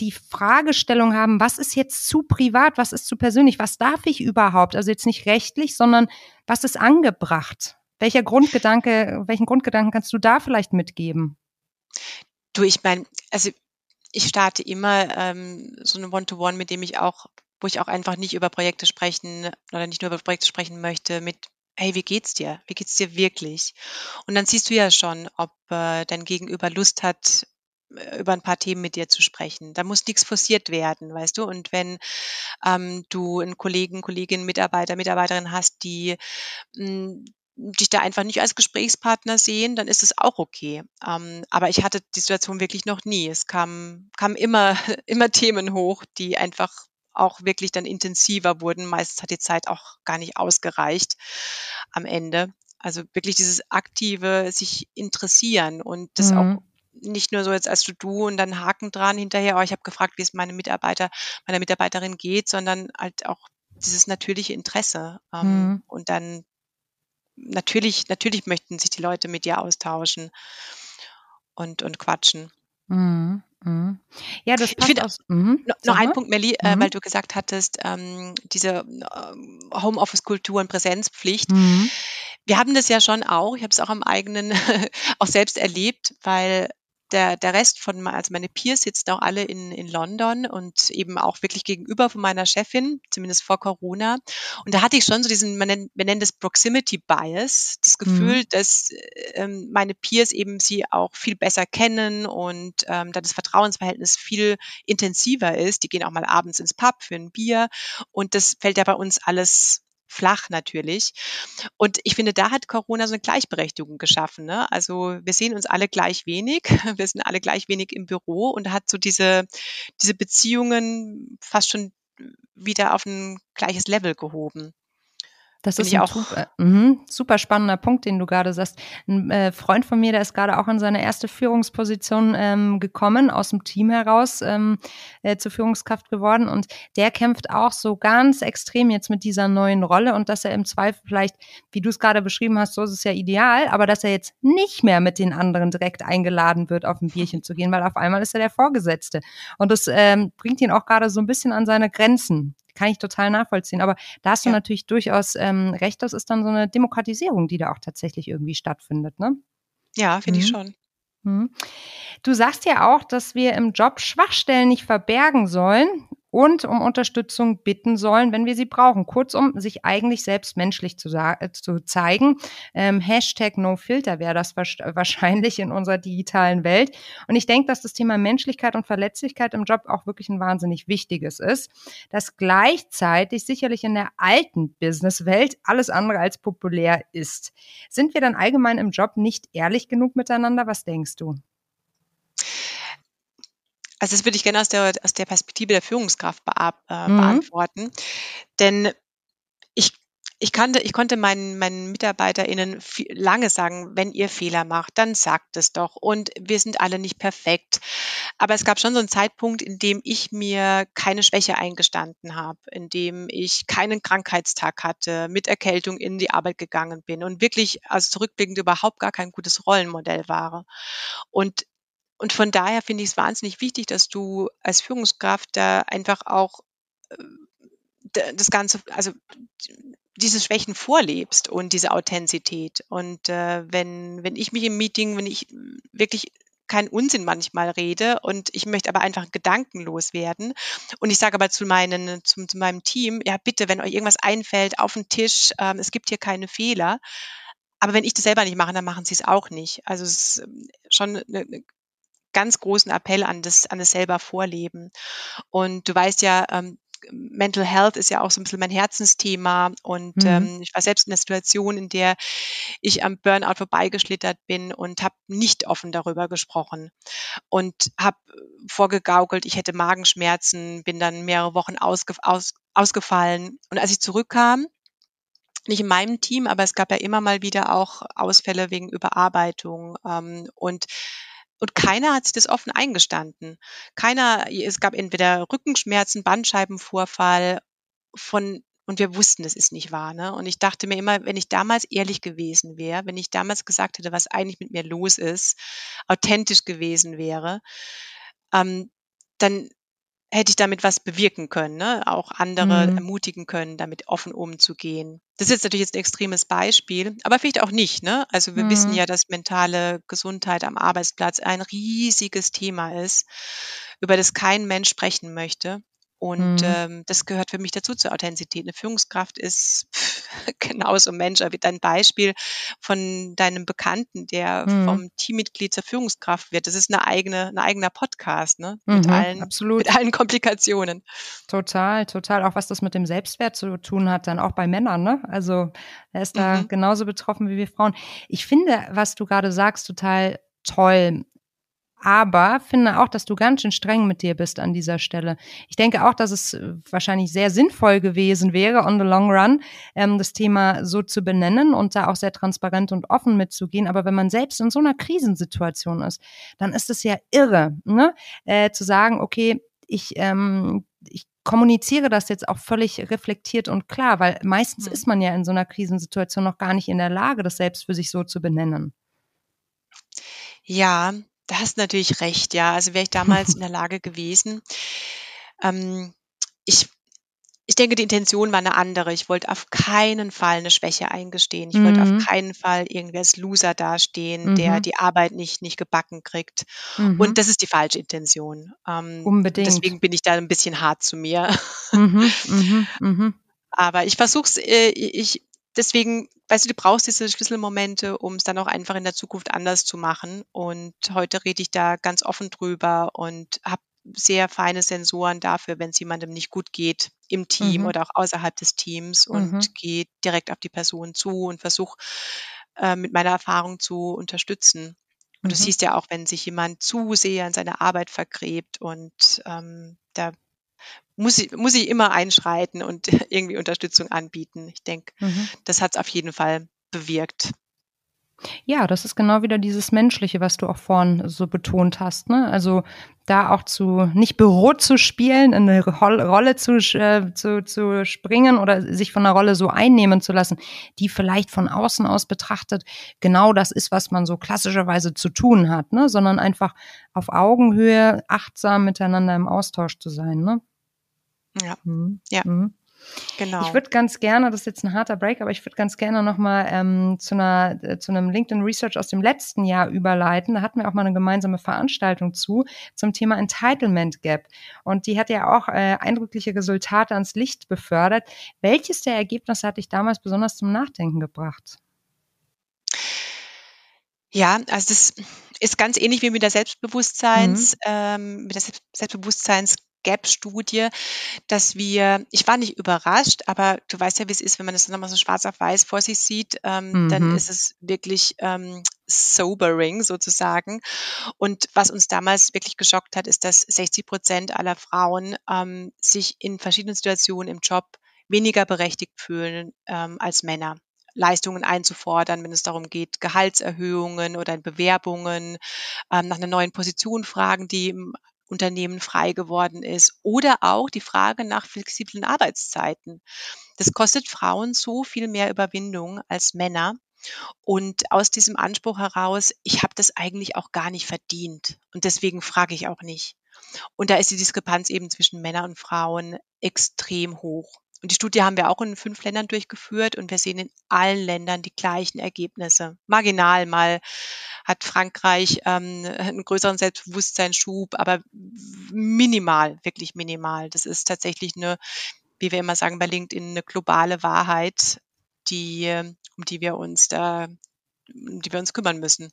S1: die Fragestellung haben, was ist jetzt zu privat, was ist zu persönlich, was darf ich überhaupt? Also jetzt nicht rechtlich, sondern was ist angebracht? Welcher Grundgedanke, welchen Grundgedanken kannst du da vielleicht mitgeben?
S2: Du, ich meine, also ich starte immer ähm, so eine One-to-One, -One, mit dem ich auch wo ich auch einfach nicht über Projekte sprechen oder nicht nur über Projekte sprechen möchte mit hey, wie geht's dir? Wie geht's dir wirklich? Und dann siehst du ja schon, ob äh, dein Gegenüber Lust hat, äh, über ein paar Themen mit dir zu sprechen. Da muss nichts forciert werden, weißt du? Und wenn ähm, du einen Kollegen, Kollegin, Mitarbeiter, Mitarbeiterin hast, die mh, hm, dich da einfach nicht als Gesprächspartner sehen, dann ist es auch okay. Ähm, aber ich hatte die Situation wirklich noch nie. Es kam, kam immer, immer Themen hoch, die einfach auch wirklich dann intensiver wurden. Meistens hat die Zeit auch gar nicht ausgereicht am Ende. Also wirklich dieses aktive sich interessieren und das mhm. auch nicht nur so jetzt als du und dann Haken dran hinterher, oh, ich habe gefragt, wie es meine Mitarbeiter, meiner Mitarbeiterin geht, sondern halt auch dieses natürliche Interesse. Ähm, mhm. Und dann natürlich, natürlich möchten sich die Leute mit dir austauschen und, und quatschen.
S1: Mhm. Mhm. Ja, das
S2: ich aus. Mhm. Noch ein Punkt, Melli, äh, mhm. weil du gesagt hattest, ähm, diese äh, Homeoffice-Kultur und Präsenzpflicht. Mhm. Wir haben das ja schon auch, ich habe es auch am eigenen, auch selbst erlebt, weil der, der Rest von, also meine Peers sitzen auch alle in, in London und eben auch wirklich gegenüber von meiner Chefin, zumindest vor Corona. Und da hatte ich schon so diesen, man nennt, man nennt das Proximity Bias, das Gefühl, mhm. dass ähm, meine Peers eben sie auch viel besser kennen und ähm, da das Vertrauensverhältnis viel intensiver ist. Die gehen auch mal abends ins Pub für ein Bier und das fällt ja bei uns alles flach natürlich. Und ich finde, da hat Corona so eine Gleichberechtigung geschaffen. Ne? Also wir sehen uns alle gleich wenig, wir sind alle gleich wenig im Büro und hat so diese, diese Beziehungen fast schon wieder auf ein gleiches Level gehoben.
S1: Das ist ein auch super, mh, super, spannender Punkt, den du gerade sagst. Ein äh, Freund von mir, der ist gerade auch in seine erste Führungsposition ähm, gekommen, aus dem Team heraus ähm, äh, zur Führungskraft geworden. Und der kämpft auch so ganz extrem jetzt mit dieser neuen Rolle und dass er im Zweifel vielleicht, wie du es gerade beschrieben hast, so ist es ja ideal, aber dass er jetzt nicht mehr mit den anderen direkt eingeladen wird, auf ein Bierchen zu gehen, weil auf einmal ist er der Vorgesetzte. Und das ähm, bringt ihn auch gerade so ein bisschen an seine Grenzen kann ich total nachvollziehen. Aber da hast du ja. natürlich durchaus ähm, recht, das ist dann so eine Demokratisierung, die da auch tatsächlich irgendwie stattfindet, ne?
S2: Ja, finde mhm. ich schon.
S1: Mhm. Du sagst ja auch, dass wir im Job Schwachstellen nicht verbergen sollen und um Unterstützung bitten sollen, wenn wir sie brauchen. Kurzum, sich eigentlich selbst menschlich zu, äh, zu zeigen. Ähm, Hashtag NoFilter wäre das wahrscheinlich in unserer digitalen Welt. Und ich denke, dass das Thema Menschlichkeit und Verletzlichkeit im Job auch wirklich ein wahnsinnig wichtiges ist, das gleichzeitig sicherlich in der alten Businesswelt alles andere als populär ist. Sind wir dann allgemein im Job nicht ehrlich genug miteinander? Was denkst du?
S2: Also das würde ich gerne aus der, aus der Perspektive der Führungskraft beab, äh, mhm. beantworten. Denn ich, ich, kannte, ich konnte meinen, meinen MitarbeiterInnen viel, lange sagen, wenn ihr Fehler macht, dann sagt es doch. Und wir sind alle nicht perfekt. Aber es gab schon so einen Zeitpunkt, in dem ich mir keine Schwäche eingestanden habe, in dem ich keinen Krankheitstag hatte, mit Erkältung in die Arbeit gegangen bin und wirklich, also zurückblickend überhaupt gar kein gutes Rollenmodell war. Und und von daher finde ich es wahnsinnig wichtig, dass du als Führungskraft da einfach auch äh, das Ganze, also diese Schwächen vorlebst und diese Authentizität. Und äh, wenn, wenn ich mich im Meeting, wenn ich wirklich keinen Unsinn manchmal rede und ich möchte aber einfach gedankenlos werden. Und ich sage aber zu, meinen, zu, zu meinem Team, ja bitte, wenn euch irgendwas einfällt, auf den Tisch, ähm, es gibt hier keine Fehler. Aber wenn ich das selber nicht mache, dann machen sie es auch nicht. Also es ist ähm, schon eine, eine ganz großen Appell an das, an das selber Vorleben. Und du weißt ja, ähm, Mental Health ist ja auch so ein bisschen mein Herzensthema und mhm. ähm, ich war selbst in der Situation, in der ich am Burnout vorbeigeschlittert bin und habe nicht offen darüber gesprochen und habe vorgegaukelt, ich hätte Magenschmerzen, bin dann mehrere Wochen ausge aus ausgefallen und als ich zurückkam, nicht in meinem Team, aber es gab ja immer mal wieder auch Ausfälle wegen Überarbeitung ähm, und und keiner hat sich das offen eingestanden. Keiner, es gab entweder Rückenschmerzen, Bandscheibenvorfall von und wir wussten, das ist nicht wahr. Ne? Und ich dachte mir immer, wenn ich damals ehrlich gewesen wäre, wenn ich damals gesagt hätte, was eigentlich mit mir los ist, authentisch gewesen wäre, ähm, dann hätte ich damit was bewirken können, ne? auch andere mhm. ermutigen können, damit offen umzugehen. Das ist jetzt natürlich jetzt ein extremes Beispiel, aber vielleicht auch nicht. Ne? Also wir mhm. wissen ja, dass mentale Gesundheit am Arbeitsplatz ein riesiges Thema ist, über das kein Mensch sprechen möchte. Und mhm. ähm, das gehört für mich dazu zur Authentizität. Eine Führungskraft ist genauso Mensch. Wie dein Beispiel von deinem Bekannten, der mhm. vom Teammitglied zur Führungskraft wird. Das ist eine eigene, ein eigener Podcast, ne? Mit, mhm, allen, absolut. mit allen Komplikationen.
S1: Total, total. Auch was das mit dem Selbstwert zu tun hat, dann auch bei Männern, ne? Also er ist da mhm. genauso betroffen wie wir Frauen. Ich finde, was du gerade sagst, total toll aber finde auch, dass du ganz schön streng mit dir bist an dieser Stelle. Ich denke auch, dass es äh, wahrscheinlich sehr sinnvoll gewesen wäre, on the long run, ähm, das Thema so zu benennen und da auch sehr transparent und offen mitzugehen. Aber wenn man selbst in so einer Krisensituation ist, dann ist es ja irre, ne? Äh, zu sagen, okay, ich, ähm, ich kommuniziere das jetzt auch völlig reflektiert und klar, weil meistens mhm. ist man ja in so einer Krisensituation noch gar nicht in der Lage, das selbst für sich so zu benennen.
S2: Ja, da hast natürlich recht, ja. Also wäre ich damals in der Lage gewesen. Ähm, ich, ich denke, die Intention war eine andere. Ich wollte auf keinen Fall eine Schwäche eingestehen. Ich mhm. wollte auf mhm. keinen Fall irgendwie als Loser dastehen, mhm. der die Arbeit nicht, nicht gebacken kriegt. Mhm. Und das ist die falsche Intention.
S1: Ähm, Unbedingt.
S2: Deswegen bin ich da ein bisschen hart zu mir. Mhm. Mhm. Aber ich versuche es, äh, ich, deswegen, weißt du, du brauchst diese Schlüsselmomente, um es dann auch einfach in der Zukunft anders zu machen. Und heute rede ich da ganz offen drüber und habe sehr feine Sensoren dafür, wenn es jemandem nicht gut geht im Team mhm. oder auch außerhalb des Teams und mhm. gehe direkt auf die Person zu und versuche äh, mit meiner Erfahrung zu unterstützen. Und mhm. du siehst ja auch, wenn sich jemand zu sehr in seine Arbeit vergräbt und ähm, da muss ich, muss ich immer einschreiten und irgendwie Unterstützung anbieten. Ich denke, mhm. das hat es auf jeden Fall bewirkt.
S1: Ja, das ist genau wieder dieses Menschliche, was du auch vorhin so betont hast. Ne? Also da auch zu nicht Büro zu spielen, in eine Rolle zu, äh, zu, zu springen oder sich von einer Rolle so einnehmen zu lassen, die vielleicht von außen aus betrachtet genau das ist, was man so klassischerweise zu tun hat, ne? sondern einfach auf Augenhöhe achtsam miteinander im Austausch zu sein. Ne?
S2: Ja. Mhm. ja. Mhm.
S1: Genau. Ich würde ganz gerne, das ist jetzt ein harter Break, aber ich würde ganz gerne nochmal ähm, zu, einer, äh, zu einem LinkedIn Research aus dem letzten Jahr überleiten. Da hatten wir auch mal eine gemeinsame Veranstaltung zu, zum Thema Entitlement Gap. Und die hat ja auch äh, eindrückliche Resultate ans Licht befördert. Welches der Ergebnisse hat dich damals besonders zum Nachdenken gebracht?
S2: Ja, also das ist ganz ähnlich wie mit der Selbstbewusstseins, mhm. ähm, mit der Selbstbewusstseins Gap-Studie, dass wir, ich war nicht überrascht, aber du weißt ja, wie es ist, wenn man das nochmal so schwarz auf weiß vor sich sieht, ähm, mhm. dann ist es wirklich ähm, sobering sozusagen. Und was uns damals wirklich geschockt hat, ist, dass 60 Prozent aller Frauen ähm, sich in verschiedenen Situationen im Job weniger berechtigt fühlen ähm, als Männer. Leistungen einzufordern, wenn es darum geht, Gehaltserhöhungen oder Bewerbungen, ähm, nach einer neuen Position fragen, die im Unternehmen frei geworden ist. Oder auch die Frage nach flexiblen Arbeitszeiten. Das kostet Frauen so viel mehr Überwindung als Männer. Und aus diesem Anspruch heraus, ich habe das eigentlich auch gar nicht verdient. Und deswegen frage ich auch nicht. Und da ist die Diskrepanz eben zwischen Männern und Frauen extrem hoch. Und die Studie haben wir auch in fünf Ländern durchgeführt und wir sehen in allen Ländern die gleichen Ergebnisse. Marginal mal hat Frankreich ähm, einen größeren Selbstbewusstseinsschub, aber minimal, wirklich minimal. Das ist tatsächlich eine, wie wir immer sagen bei LinkedIn, eine globale Wahrheit, die, um die wir uns da, um die wir uns kümmern müssen.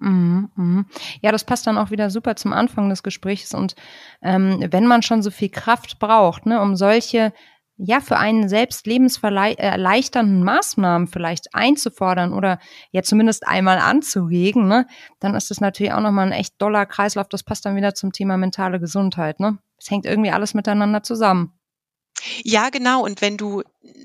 S1: Mhm, mhm. Ja, das passt dann auch wieder super zum Anfang des Gesprächs. Und ähm, wenn man schon so viel Kraft braucht, ne, um solche ja, für einen selbst lebenserleichternden Maßnahmen vielleicht einzufordern oder ja zumindest einmal anzuregen, ne, dann ist das natürlich auch nochmal ein echt doller Kreislauf. Das passt dann wieder zum Thema mentale Gesundheit, ne? Es hängt irgendwie alles miteinander zusammen.
S2: Ja, genau. Und wenn du,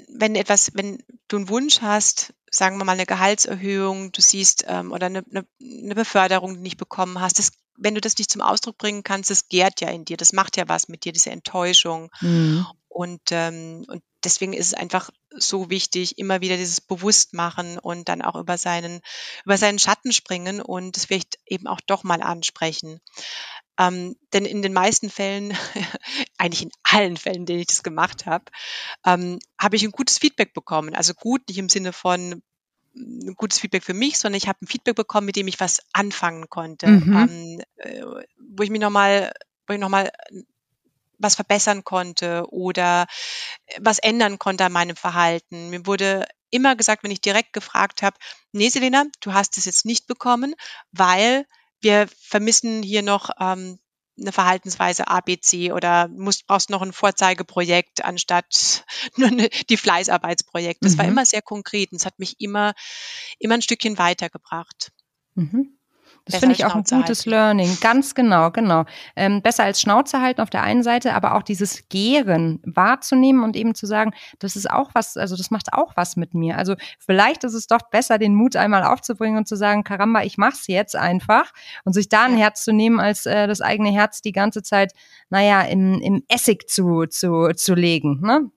S2: wenn etwas, wenn du einen Wunsch hast, sagen wir mal eine Gehaltserhöhung, du siehst ähm, oder eine, eine, eine Beförderung, die du nicht bekommen hast, das, wenn du das nicht zum Ausdruck bringen kannst, das gärt ja in dir, das macht ja was mit dir, diese Enttäuschung. Mhm. Und, ähm, und deswegen ist es einfach so wichtig, immer wieder dieses Bewusstmachen und dann auch über seinen, über seinen Schatten springen und es vielleicht eben auch doch mal ansprechen. Ähm, denn in den meisten Fällen, eigentlich in allen Fällen, in denen ich das gemacht habe, ähm, habe ich ein gutes Feedback bekommen. Also gut, nicht im Sinne von ein gutes Feedback für mich, sondern ich habe ein Feedback bekommen, mit dem ich was anfangen konnte, mhm. ähm, äh, wo ich mich nochmal, wo ich nochmal was verbessern konnte oder äh, was ändern konnte an meinem Verhalten. Mir wurde immer gesagt, wenn ich direkt gefragt habe, nee, Selena, du hast es jetzt nicht bekommen, weil wir vermissen hier noch ähm, eine Verhaltensweise ABC oder musst, brauchst noch ein Vorzeigeprojekt anstatt nur eine, die Fleißarbeitsprojekte. Das mhm. war immer sehr konkret und es hat mich immer, immer ein Stückchen weitergebracht.
S1: Mhm. Das finde ich auch ein gutes halten. Learning. Ganz genau, genau. Ähm, besser als Schnauze halten auf der einen Seite, aber auch dieses Gären wahrzunehmen und eben zu sagen, das ist auch was, also das macht auch was mit mir. Also vielleicht ist es doch besser, den Mut einmal aufzubringen und zu sagen, Karamba, ich mach's jetzt einfach und sich da ein Herz zu nehmen, als äh, das eigene Herz die ganze Zeit, naja, im, im Essig zu, zu, zu legen. Ne?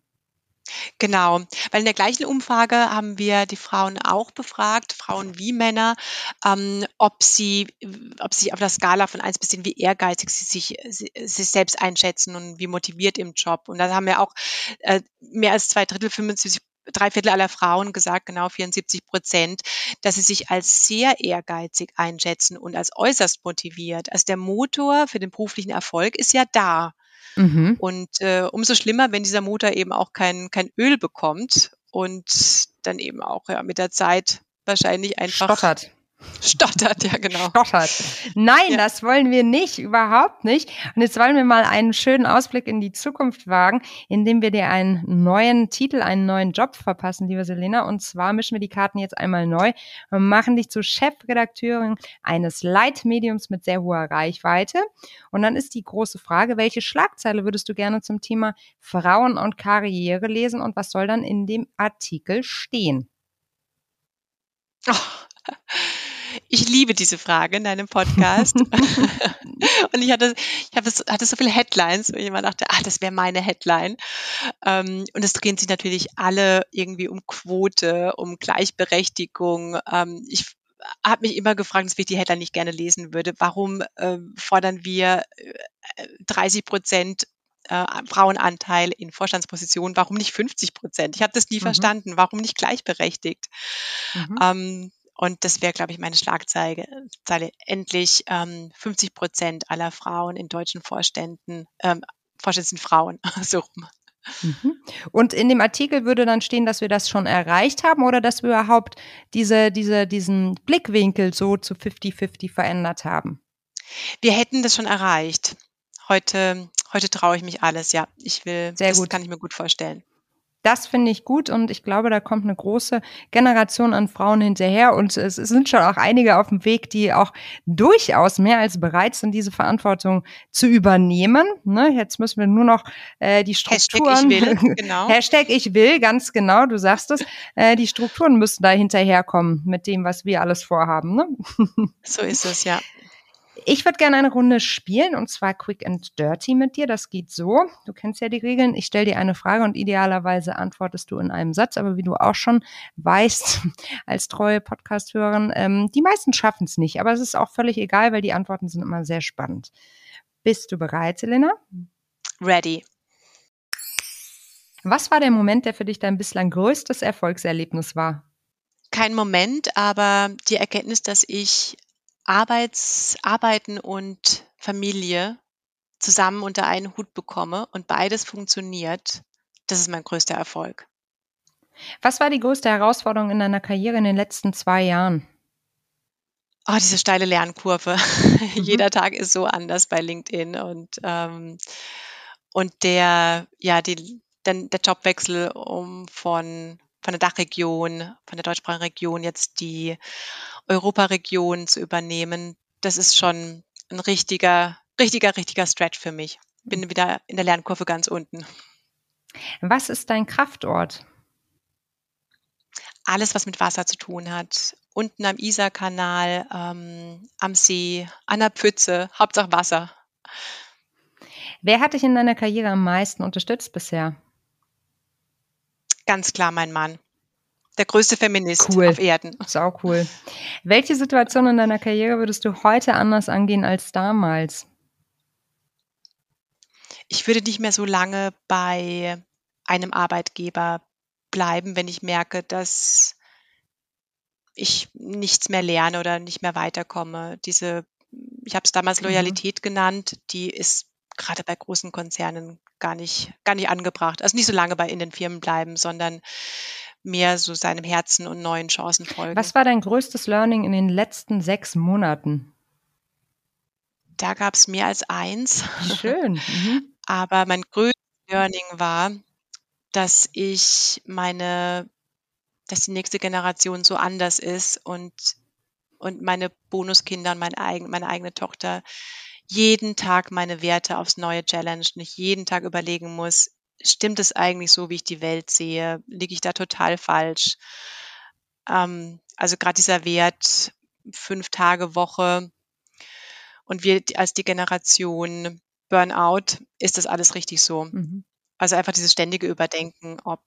S2: Genau, weil in der gleichen Umfrage haben wir die Frauen auch befragt, Frauen wie Männer, ähm, ob sie, ob sie auf der Skala von 1 bis 10, wie ehrgeizig sie sich, sie, sich selbst einschätzen und wie motiviert im Job. Und da haben wir auch äh, mehr als zwei Drittel, 75 drei Viertel aller Frauen gesagt, genau 74 Prozent, dass sie sich als sehr ehrgeizig einschätzen und als äußerst motiviert. Also der Motor für den beruflichen Erfolg ist ja da. Mhm. Und äh, umso schlimmer, wenn dieser Motor eben auch kein, kein Öl bekommt und dann eben auch ja, mit der Zeit wahrscheinlich einfach
S1: stottert.
S2: Stottert, ja genau.
S1: Stottert. Nein, ja. das wollen wir nicht, überhaupt nicht. Und jetzt wollen wir mal einen schönen Ausblick in die Zukunft wagen, indem wir dir einen neuen Titel, einen neuen Job verpassen, liebe Selena. Und zwar mischen wir die Karten jetzt einmal neu und machen dich zur Chefredakteurin eines Leitmediums mit sehr hoher Reichweite. Und dann ist die große Frage, welche Schlagzeile würdest du gerne zum Thema Frauen und Karriere lesen und was soll dann in dem Artikel stehen?
S2: Oh. Ich liebe diese Frage in deinem Podcast. und ich hatte, ich hatte, hatte so viele Headlines, wo ich immer dachte, ah, das wäre meine Headline. Ähm, und es drehen sich natürlich alle irgendwie um Quote, um Gleichberechtigung. Ähm, ich habe mich immer gefragt, dass ich die Headline nicht gerne lesen würde. Warum äh, fordern wir 30 äh, Prozent äh, Frauenanteil in Vorstandspositionen, warum nicht 50 Prozent? Ich habe das nie mhm. verstanden. Warum nicht gleichberechtigt? Mhm. Ähm, und das wäre, glaube ich, meine Schlagzeile. Endlich ähm, 50 Prozent aller Frauen in deutschen Vorständen, ähm, Vorständen sind Frauen, so rum.
S1: Mhm. Und in dem Artikel würde dann stehen, dass wir das schon erreicht haben oder dass wir überhaupt diese, diese, diesen Blickwinkel so zu 50-50 verändert haben?
S2: Wir hätten das schon erreicht. Heute, heute traue ich mich alles, ja. Ich will, Sehr das gut. kann ich mir gut vorstellen.
S1: Das finde ich gut und ich glaube, da kommt eine große Generation an Frauen hinterher und es sind schon auch einige auf dem Weg, die auch durchaus mehr als bereit sind, diese Verantwortung zu übernehmen. Ne? Jetzt müssen wir nur noch äh, die Strukturen.
S2: Hashtag ich will, genau.
S1: Hashtag ich will, ganz genau, du sagst es. Äh, die Strukturen müssen da hinterherkommen mit dem, was wir alles vorhaben. Ne?
S2: So ist es, ja.
S1: Ich würde gerne eine Runde spielen und zwar Quick and Dirty mit dir. Das geht so. Du kennst ja die Regeln. Ich stelle dir eine Frage und idealerweise antwortest du in einem Satz. Aber wie du auch schon weißt, als treue Podcast-Hörerin, ähm, die meisten schaffen es nicht. Aber es ist auch völlig egal, weil die Antworten sind immer sehr spannend. Bist du bereit, Selena?
S2: Ready.
S1: Was war der Moment, der für dich dein bislang größtes Erfolgserlebnis war?
S2: Kein Moment, aber die Erkenntnis, dass ich Arbeits Arbeiten und Familie zusammen unter einen Hut bekomme und beides funktioniert, das ist mein größter Erfolg.
S1: Was war die größte Herausforderung in deiner Karriere in den letzten zwei Jahren?
S2: Oh, diese steile Lernkurve. Mhm. Jeder Tag ist so anders bei LinkedIn und, ähm, und der, ja, die, den, der Jobwechsel um von von der Dachregion, von der deutschsprachigen Region jetzt die Europaregion zu übernehmen, das ist schon ein richtiger, richtiger, richtiger Stretch für mich. Bin wieder in der Lernkurve ganz unten.
S1: Was ist dein Kraftort?
S2: Alles, was mit Wasser zu tun hat. Unten am Isarkanal, ähm, am See, an der Pfütze, Hauptsache Wasser.
S1: Wer hat dich in deiner Karriere am meisten unterstützt bisher?
S2: Ganz klar mein Mann. Der größte Feminist cool. auf Erden.
S1: Sau cool. Welche Situation in deiner Karriere würdest du heute anders angehen als damals?
S2: Ich würde nicht mehr so lange bei einem Arbeitgeber bleiben, wenn ich merke, dass ich nichts mehr lerne oder nicht mehr weiterkomme. Diese, ich habe es damals mhm. Loyalität mhm. genannt, die ist gerade bei großen Konzernen gar nicht, gar nicht angebracht. Also nicht so lange bei in den Firmen bleiben, sondern mehr so seinem Herzen und neuen Chancen folgen.
S1: Was war dein größtes Learning in den letzten sechs Monaten?
S2: Da gab es mehr als eins.
S1: Schön. Mhm.
S2: Aber mein größtes Learning war, dass ich meine, dass die nächste Generation so anders ist und, und meine Bonuskinder und meine, eigen, meine eigene Tochter jeden Tag meine Werte aufs Neue challenge und ich jeden Tag überlegen muss, stimmt es eigentlich so, wie ich die Welt sehe? Liege ich da total falsch? Ähm, also gerade dieser Wert fünf Tage Woche und wir als die Generation Burnout, ist das alles richtig so? Mhm. Also einfach dieses ständige Überdenken, ob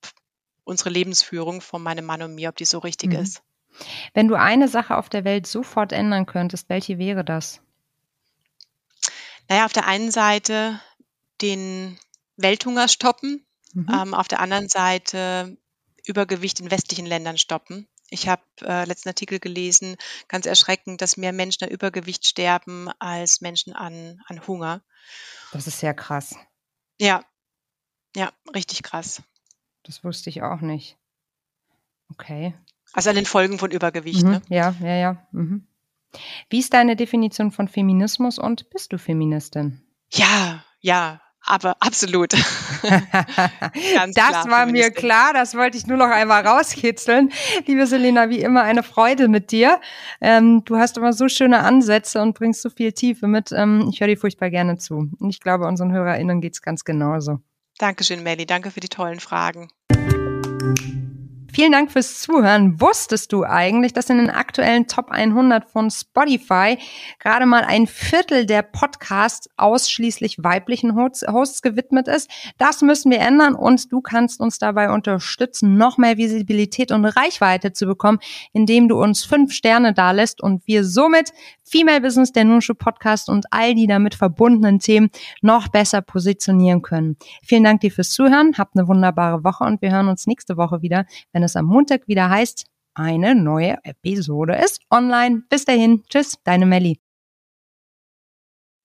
S2: unsere Lebensführung von meinem Mann und mir, ob die so richtig mhm. ist.
S1: Wenn du eine Sache auf der Welt sofort ändern könntest, welche wäre das?
S2: Naja, auf der einen Seite den Welthunger stoppen, mhm. ähm, auf der anderen Seite Übergewicht in westlichen Ländern stoppen. Ich habe äh, letzten Artikel gelesen, ganz erschreckend, dass mehr Menschen an Übergewicht sterben als Menschen an, an Hunger.
S1: Das ist sehr krass.
S2: Ja, ja, richtig krass.
S1: Das wusste ich auch nicht. Okay.
S2: Also an den Folgen von Übergewicht,
S1: mhm.
S2: ne?
S1: Ja, ja, ja. Mhm. Wie ist deine Definition von Feminismus und bist du Feministin?
S2: Ja, ja, aber absolut.
S1: das war mir klar, das wollte ich nur noch einmal rauskitzeln. Liebe Selena, wie immer eine Freude mit dir. Ähm, du hast immer so schöne Ansätze und bringst so viel Tiefe mit. Ähm, ich höre dir furchtbar gerne zu. Und ich glaube, unseren HörerInnen geht es ganz genauso.
S2: Dankeschön, Melly. Danke für die tollen Fragen.
S1: Vielen Dank fürs Zuhören. Wusstest du eigentlich, dass in den aktuellen Top 100 von Spotify gerade mal ein Viertel der Podcasts ausschließlich weiblichen Hosts gewidmet ist? Das müssen wir ändern und du kannst uns dabei unterstützen, noch mehr Visibilität und Reichweite zu bekommen, indem du uns fünf Sterne dalässt und wir somit Female Business, der Nunschu Podcast und all die damit verbundenen Themen noch besser positionieren können. Vielen Dank dir fürs Zuhören. Habt eine wunderbare Woche und wir hören uns nächste Woche wieder, wenn es am Montag wieder heißt, eine neue Episode ist online. Bis dahin. Tschüss, deine Melli.